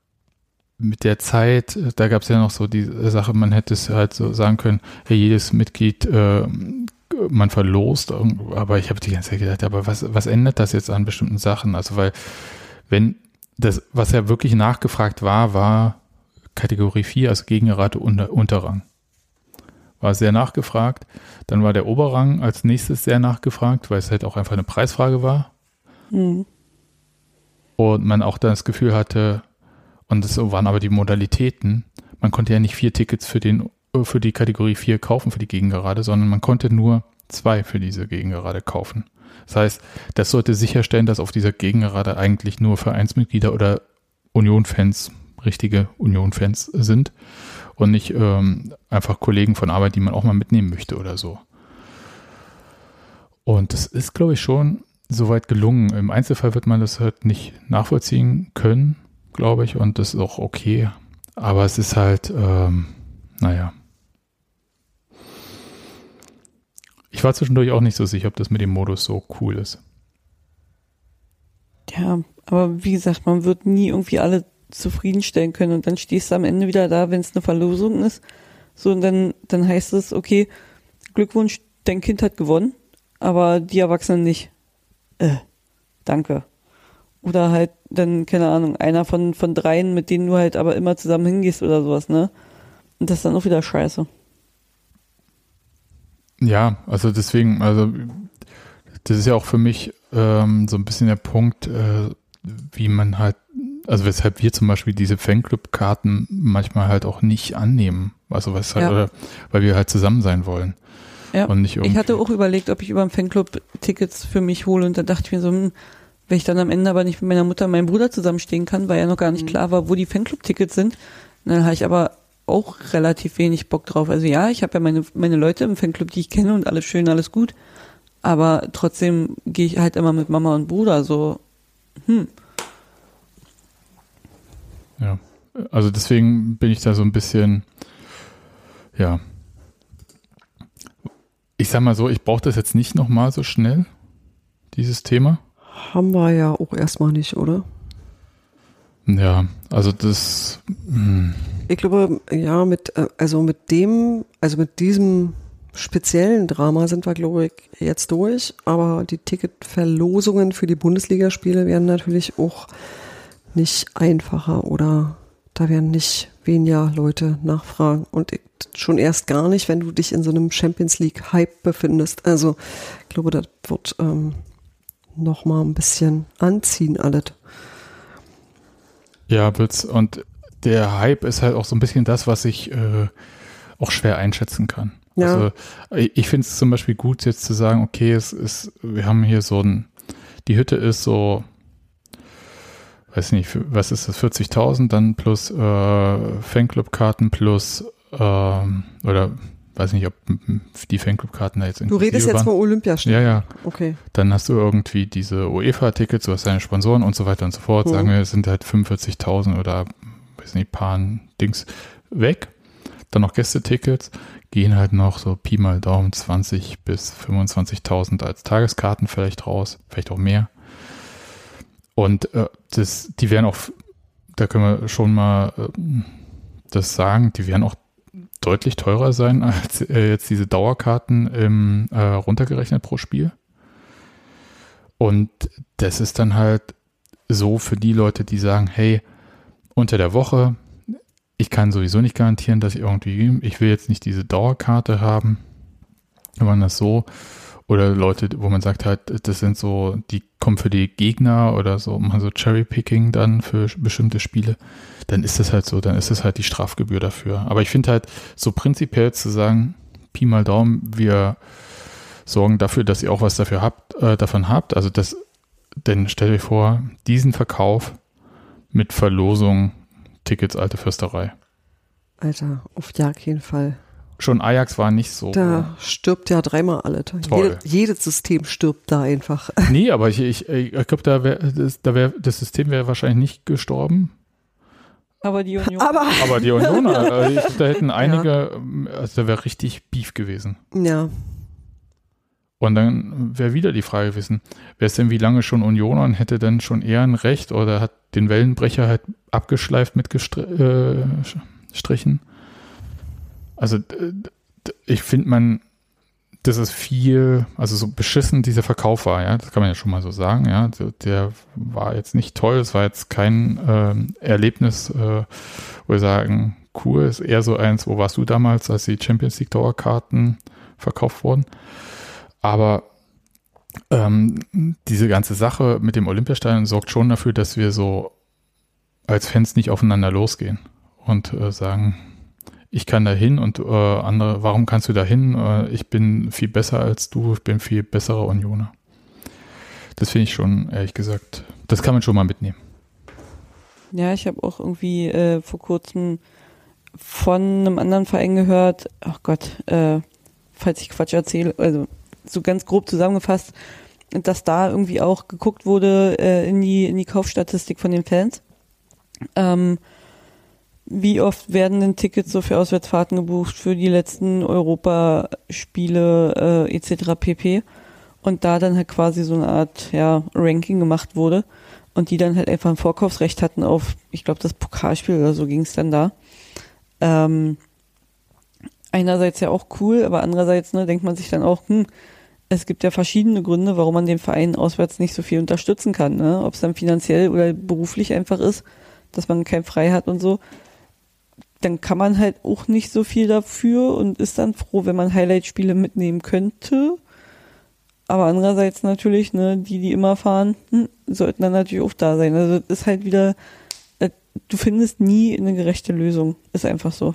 mit der Zeit, da gab es ja noch so die Sache, man hätte es halt so sagen können, hey, jedes Mitglied, äh, man verlost, aber ich habe die ganze Zeit gedacht, aber was, was ändert das jetzt an bestimmten Sachen? Also weil, wenn das, was ja wirklich nachgefragt war, war Kategorie 4, also Gegenrate unter, Unterrang. War sehr nachgefragt. Dann war der Oberrang als nächstes sehr nachgefragt, weil es halt auch einfach eine Preisfrage war. Mhm. Und man auch dann das Gefühl hatte, und das waren aber die Modalitäten. Man konnte ja nicht vier Tickets für, den, für die Kategorie 4 kaufen, für die Gegengerade, sondern man konnte nur zwei für diese Gegengerade kaufen. Das heißt, das sollte sicherstellen, dass auf dieser Gegengerade eigentlich nur Vereinsmitglieder oder Union-Fans, richtige Union-Fans sind und nicht ähm, einfach Kollegen von Arbeit, die man auch mal mitnehmen möchte oder so. Und das ist, glaube ich, schon soweit gelungen. Im Einzelfall wird man das halt nicht nachvollziehen können, glaube ich, und das ist auch okay. Aber es ist halt, ähm, naja. Ich war zwischendurch auch nicht so sicher, ob das mit dem Modus so cool ist. Ja, aber wie gesagt, man wird nie irgendwie alle zufriedenstellen können und dann stehst du am Ende wieder da, wenn es eine Verlosung ist. So, und dann, dann heißt es, okay, Glückwunsch, dein Kind hat gewonnen, aber die Erwachsenen nicht. Äh, danke. Oder halt dann, keine Ahnung, einer von, von dreien, mit denen du halt aber immer zusammen hingehst oder sowas, ne? Und das ist dann auch wieder scheiße. Ja, also deswegen, also das ist ja auch für mich ähm, so ein bisschen der Punkt, äh, wie man halt also weshalb wir zum Beispiel diese Fanclub-Karten manchmal halt auch nicht annehmen. Also was halt, Ja. oder, weil wir halt zusammen sein wollen. Ja. Und nicht irgendwie. Ich hatte auch überlegt, ob ich über den Fanclub Tickets für mich hole und da dachte ich mir so, hm, wenn ich dann am Ende aber nicht mit meiner Mutter und meinem Bruder zusammenstehen kann, weil ja noch gar nicht klar war, wo die Fanclub-Tickets sind, dann habe ich aber auch relativ wenig Bock drauf. Also ja, ich habe ja meine, meine Leute im Fanclub, die ich kenne und alles schön, alles gut. Aber trotzdem gehe ich halt immer mit Mama und Bruder so, hm, Ja, also deswegen bin ich da so ein bisschen, ja. Ich sag mal so, ich brauche das jetzt nicht nochmal so schnell, dieses Thema. Haben wir ja auch erstmal nicht, oder? Ja, also das, hm, Ich glaube, ja, mit, äh, also mit dem, also mit diesem speziellen Drama sind wir, glaube ich, jetzt durch. Aber die Ticketverlosungen für die Bundesligaspiele werden natürlich auch nicht einfacher oder da werden nicht weniger Leute nachfragen. Und ich, schon erst gar nicht, wenn du dich in so einem Champions League Hype befindest. Also ich glaube, das wird ähm, noch mal ein bisschen anziehen alles. Ja, wird's, und der Hype ist halt auch so ein bisschen das, was ich äh, auch schwer einschätzen kann. Ja. Also ich, finde es zum Beispiel gut, jetzt zu sagen, okay, es ist, wir haben hier so ein, die Hütte ist so, weiß nicht, was ist das, 40.000 dann plus äh, Fanclub-Karten plus, ähm, oder weiß nicht, ob die Fanclub-Karten da jetzt Du inklusive redest jetzt waren. mal Olympiaspiel. Ja, ja. Okay. Dann hast du irgendwie diese UEFA-Tickets, du hast deine Sponsoren und so weiter und so fort. Mhm. Sagen wir, es sind halt 45.000 oder, weiß nicht, paar Dings weg. Dann noch Gästetickets, gehen halt noch so Pi mal Daumen 20 bis 25.000 als Tageskarten vielleicht raus, vielleicht auch mehr. Und äh, das, die werden auch, da können wir schon mal äh, das sagen, die werden auch deutlich teurer sein als äh, jetzt diese Dauerkarten im, äh, runtergerechnet pro Spiel. Und das ist dann halt so für die Leute, die sagen, hey, unter der Woche, ich kann sowieso nicht garantieren, dass ich irgendwie, ich will jetzt nicht diese Dauerkarte haben, wenn man das so, oder Leute, wo man sagt halt, das sind so, die kommen für die Gegner oder so, machen so Cherry-Picking dann für bestimmte Spiele, dann ist das halt so, dann ist das halt die Strafgebühr dafür. Aber ich finde halt so prinzipiell zu sagen, Pi mal Daumen, wir sorgen dafür, dass ihr auch was dafür habt, äh, davon habt. Also das, denn stellt euch vor, diesen Verkauf mit Verlosung Tickets alte Fürsterei. Alter, auf ja jeden Fall. Schon Ajax war nicht so. Da stirbt ja dreimal. Toll. Jede, jedes System stirbt da einfach. (laughs) Nee, aber ich, ich, ich glaube, da wäre das, da wär, das System wäre wahrscheinlich nicht gestorben. aber die Union. Aber Aber die Unioner, also (laughs) ich glaub, da hätten einige, ähm, also da wäre richtig Beef gewesen. ja, Und dann wäre wieder die Frage gewesen, wer ist denn wie lange schon Unioner und hätte dann schon eher ein Recht oder hat den Wellenbrecher halt abgeschleift mit Gestri äh, Strichen? Also ich finde man, das ist viel, also so beschissen dieser Verkauf war, ja, das kann man ja schon mal so sagen, ja, der war jetzt nicht toll, es war jetzt kein ähm, Erlebnis, äh, wo wir sagen, cool, ist eher so eins, wo warst du damals, als die Champions League Dauerkarten verkauft wurden? Aber ähm, diese ganze Sache mit dem Olympiastadion sorgt schon dafür, dass wir so als Fans nicht aufeinander losgehen und äh, sagen, ich kann da hin und äh, andere, warum kannst du da hin? Äh, ich bin viel besser als du, ich bin viel besserer Unioner. Das finde ich schon, ehrlich gesagt, das kann man schon mal mitnehmen. Ja, ich habe auch irgendwie äh, vor kurzem von einem anderen Verein gehört, ach Gott, äh, falls ich Quatsch erzähle, also so ganz grob zusammengefasst, dass da irgendwie auch geguckt wurde äh, in, die, in die Kaufstatistik von den Fans. Ähm, wie oft werden denn Tickets so für Auswärtsfahrten gebucht für die letzten Europaspiele äh, etc. pp. Und da dann halt quasi so eine Art ja, Ranking gemacht wurde und die dann halt einfach ein Vorkaufsrecht hatten auf, ich glaube, das Pokalspiel oder so ging es dann da. Ähm, einerseits ja auch cool, aber andererseits ne, denkt man sich dann auch, hm, es gibt ja verschiedene Gründe, warum man den Verein auswärts nicht so viel unterstützen kann. Ne? Ob es dann finanziell oder beruflich einfach ist, dass man kein Frei hat und so. Dann kann man halt auch nicht so viel dafür und ist dann froh, wenn man Highlight-Spiele mitnehmen könnte. Aber andererseits natürlich, ne, die, die immer fahren, hm, sollten dann natürlich auch da sein. Also das ist halt wieder, äh, du findest nie eine gerechte Lösung. Ist einfach so.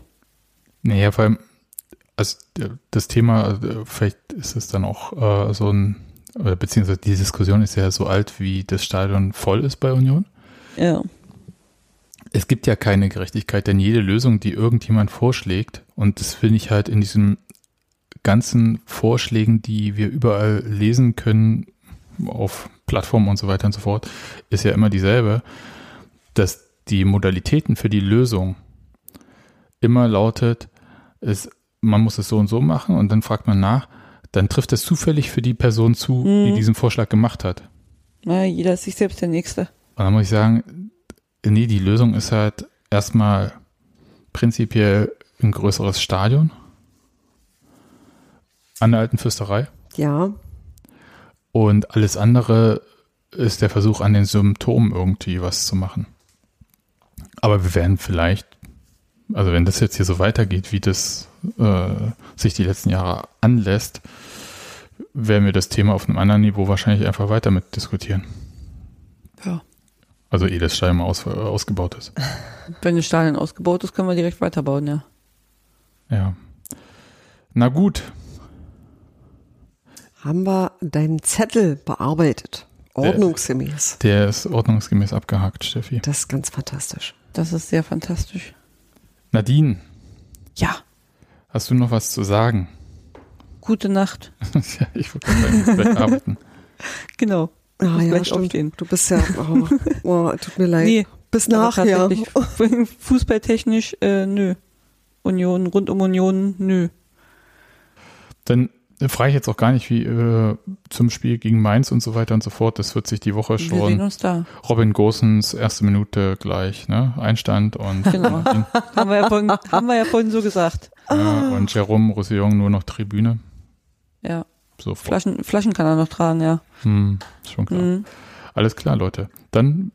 Naja, vor allem, also äh, das Thema, äh, vielleicht ist es dann auch äh, so ein, beziehungsweise die Diskussion ist ja so alt, wie das Stadion voll ist bei Union. Ja. Es gibt ja keine Gerechtigkeit, denn jede Lösung, die irgendjemand vorschlägt, und das finde ich halt in diesen ganzen Vorschlägen, die wir überall lesen können, auf Plattformen und so weiter und so fort, ist ja immer dieselbe, dass die Modalitäten für die Lösung immer lautet, ist, man muss es so und so machen und dann fragt man nach, dann trifft es zufällig für die Person zu, die Mhm. diesen Vorschlag gemacht hat. Na, jeder ist sich selbst der Nächste. Und dann muss ich sagen, nee, die Lösung ist halt erstmal prinzipiell ein größeres Stadion an der alten Fürsterei. Ja, Und alles andere ist der Versuch, an den Symptomen irgendwie was zu machen. Aber wir werden vielleicht, also wenn das jetzt hier so weitergeht, wie das äh, sich die letzten Jahre anlässt, werden wir das Thema auf einem anderen Niveau wahrscheinlich einfach weiter mit diskutieren. Ja. Also eh das Stadion mal aus, ausgebaut ist. (laughs) Wenn das Stadion ausgebaut ist, können wir direkt weiterbauen, ja. Ja. Na gut, haben wir deinen Zettel bearbeitet. Ordnungsgemäß. der ist ordnungsgemäß abgehakt, Steffi. Das ist ganz fantastisch. Das ist sehr fantastisch. Nadine, Ja. hast du noch was zu sagen? Gute Nacht. (laughs) ja, ich wollte arbeiten. (laughs) Genau. Ah, ja, gleich stimmt. aufstehen. Du bist ja, oh, (laughs) oh, tut mir leid. Nee, Bis nachher. tatsächlich, (laughs) Fußballtechnisch, äh, nö. Union, rund um Union, nö. Dann frage ich jetzt auch gar nicht, wie äh, zum Spiel gegen Mainz und so weiter und so fort. Das wird sich die Woche Wir sehen schon. uns da. Robin Gosens erste Minute gleich, ne? Einstand und, (laughs) Genau. haben, wir ja vorhin, haben wir ja vorhin so gesagt. ja, und Jerome Roussillon nur noch Tribüne. Ja. So Flaschen, Flaschen kann er noch tragen, ja. Hm, schon klar. Mhm. Alles klar, Leute. Dann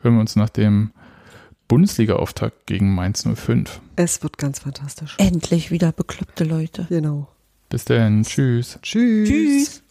hören wir uns nach dem Bundesliga-Auftakt gegen Mainz 05. Es wird ganz fantastisch. Endlich wieder bekloppte Leute. Genau. Bis dann. Tschüss. Tschüss. Tschüss.